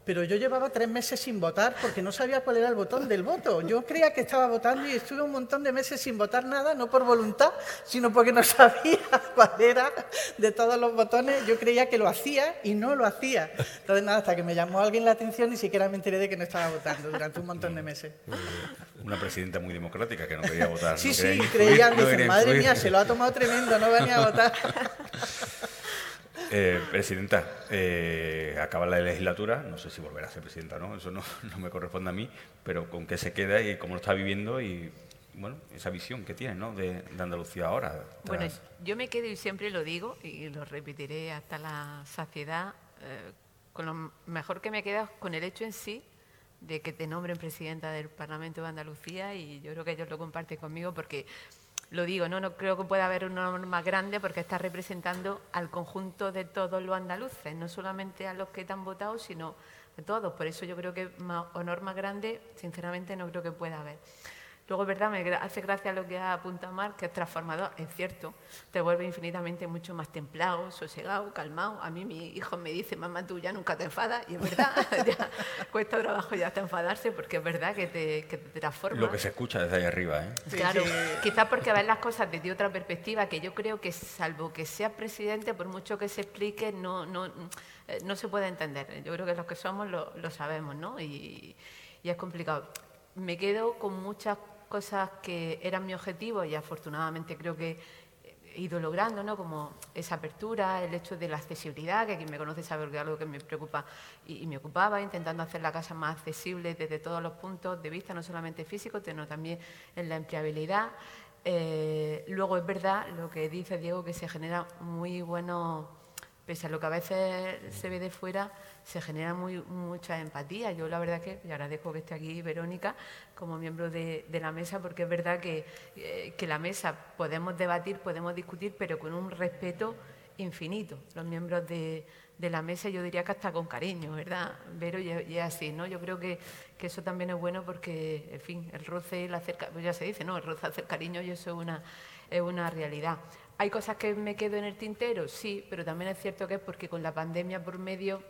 Pero yo llevaba tres meses sin votar porque no sabía cuál era el botón del voto. Yo creía que estaba votando y estuve un montón de meses sin votar nada, no por voluntad, sino porque no [laughs] sabía cuál era de todos los botones. Yo creía que lo hacía y no lo hacía. Entonces, nada, hasta que me llamó alguien la atención, ni siquiera me enteré de que no estaba votando durante un montón de meses. Una presidenta muy democrática que no quería votar. Sí, sí, creía, [laughs] madre mía, se lo ha tomado tremendo, no venía a votar. [laughs] Eh, presidenta, eh, acaba la legislatura, no sé si volverá a ser presidenta, ¿no? Eso [laughs] no, me corresponde a mí, pero con qué se queda y cómo lo está viviendo y bueno, esa visión que tiene ¿no? de, Andalucía ahora. Bueno, yo me quedo y siempre lo digo y lo repetiré hasta la saciedad, eh, con lo mejor que me queda con el hecho en sí de que te nombren presidenta del Parlamento de Andalucía y yo creo que ellos lo comparten conmigo porque lo digo, ¿no? no creo que pueda haber un honor más grande porque está representando al conjunto de todos los andaluces, no solamente a los que te han votado, sino a todos. Por eso yo creo que más grande, sinceramente, no creo que pueda haber. Luego, es verdad, me hace gracia lo que ha apuntado Mar, que es transformador, es cierto, te vuelve infinitamente mucho más templado, sosegado, calmado. A mí mi hijo me dice, mamá, tú ya nunca te enfadas, y es verdad, [laughs] ya cuesta trabajo ya hasta enfadarse, porque es verdad que te, que te transforma. Lo que se escucha desde ahí arriba, ¿eh? Claro, quizás porque ves las cosas desde otra perspectiva, que yo creo que salvo que seas presidente, por mucho que se explique, no, no, eh, no se puede entender. Yo creo que los que somos lo, lo sabemos, ¿no? Y, y es complicado. Me quedo con muchas cosas que eran mi objetivo y afortunadamente creo que he ido logrando, ¿no? como esa apertura, el hecho de la accesibilidad, que quien me conoce sabe que es algo que me preocupa y, me ocupaba, intentando hacer la casa más accesible desde todos los puntos de vista, no solamente físicos, sino también en la empleabilidad. Eh, luego es verdad lo que dice Diego, que se genera muy bueno, pese a lo que a veces se ve de fuera, se genera muy, mucha empatía. Yo la verdad que, y agradezco que esté aquí Verónica como miembro de, la mesa, porque es verdad que, eh, que la mesa podemos debatir, podemos discutir, pero con un respeto infinito. Los miembros de, la mesa, yo diría que hasta con cariño, ¿verdad? Vero, y, es así, ¿no? Yo creo que, eso también es bueno porque, en fin, el roce, el hacer, pues ya se dice, ¿no? El roce hacer cariño y eso es una, es una realidad. ¿Hay cosas que me quedo en el tintero? Sí, pero también es cierto que es porque con la pandemia por medio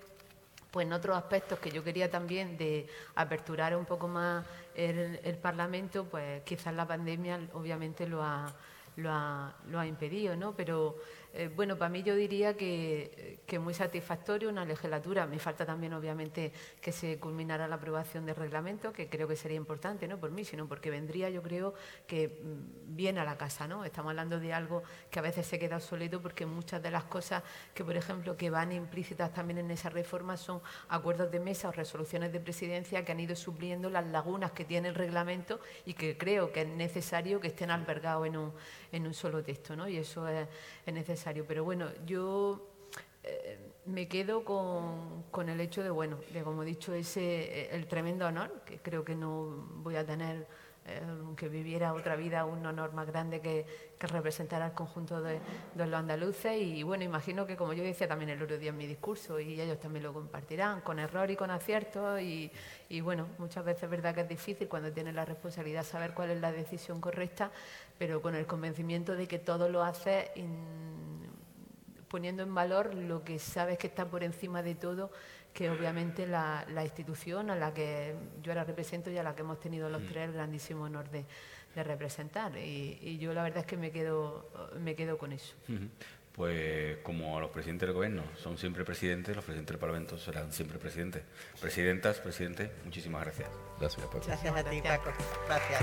pues en otros aspectos que yo quería también de aperturar un poco más el, Parlamento, pues quizás la pandemia obviamente lo ha, lo ha, lo ha impedido, ¿no? Pero eh, bueno, para mí yo diría que, que, muy satisfactorio una legislatura. Me falta también, obviamente, que se culminara la aprobación del reglamento, que creo que sería importante, no por mí, sino porque vendría, yo creo, que mm, viene a la casa. ¿no? Estamos hablando de algo que a veces se queda obsoleto porque muchas de las cosas que, por ejemplo, que van implícitas también en esa reforma son acuerdos de mesa o resoluciones de presidencia que han ido supliendo las lagunas que tiene el reglamento y que creo que es necesario que estén albergados en un, en un solo texto. ¿no? Y eso es necesario pero bueno, yo eh, me quedo con, el hecho de, bueno, de como he dicho, ese el tremendo honor, que creo que no voy a tener, eh, que viviera otra vida, un honor más grande que, que representar al conjunto de, los andaluces. Y bueno, imagino que, como yo decía también el otro día en mi discurso, y ellos también lo compartirán, con error y con acierto. Y, y bueno, muchas veces es verdad que es difícil cuando tienes la responsabilidad saber cuál es la decisión correcta, pero con el convencimiento de que todo lo hace poniendo en valor lo que sabes que está por encima de todo, que obviamente la, la institución a la que yo ahora represento y a la que hemos tenido los mm. tres el grandísimo honor de, de representar. Y, yo la verdad es que me quedo, me quedo con eso. Pues como los presidentes del gobierno son siempre presidentes, los presidentes del Parlamento serán siempre presidentes. Presidentas, presidente, muchísimas gracias. Gracias, Paco. Gracias a ti, Paco. Gracias.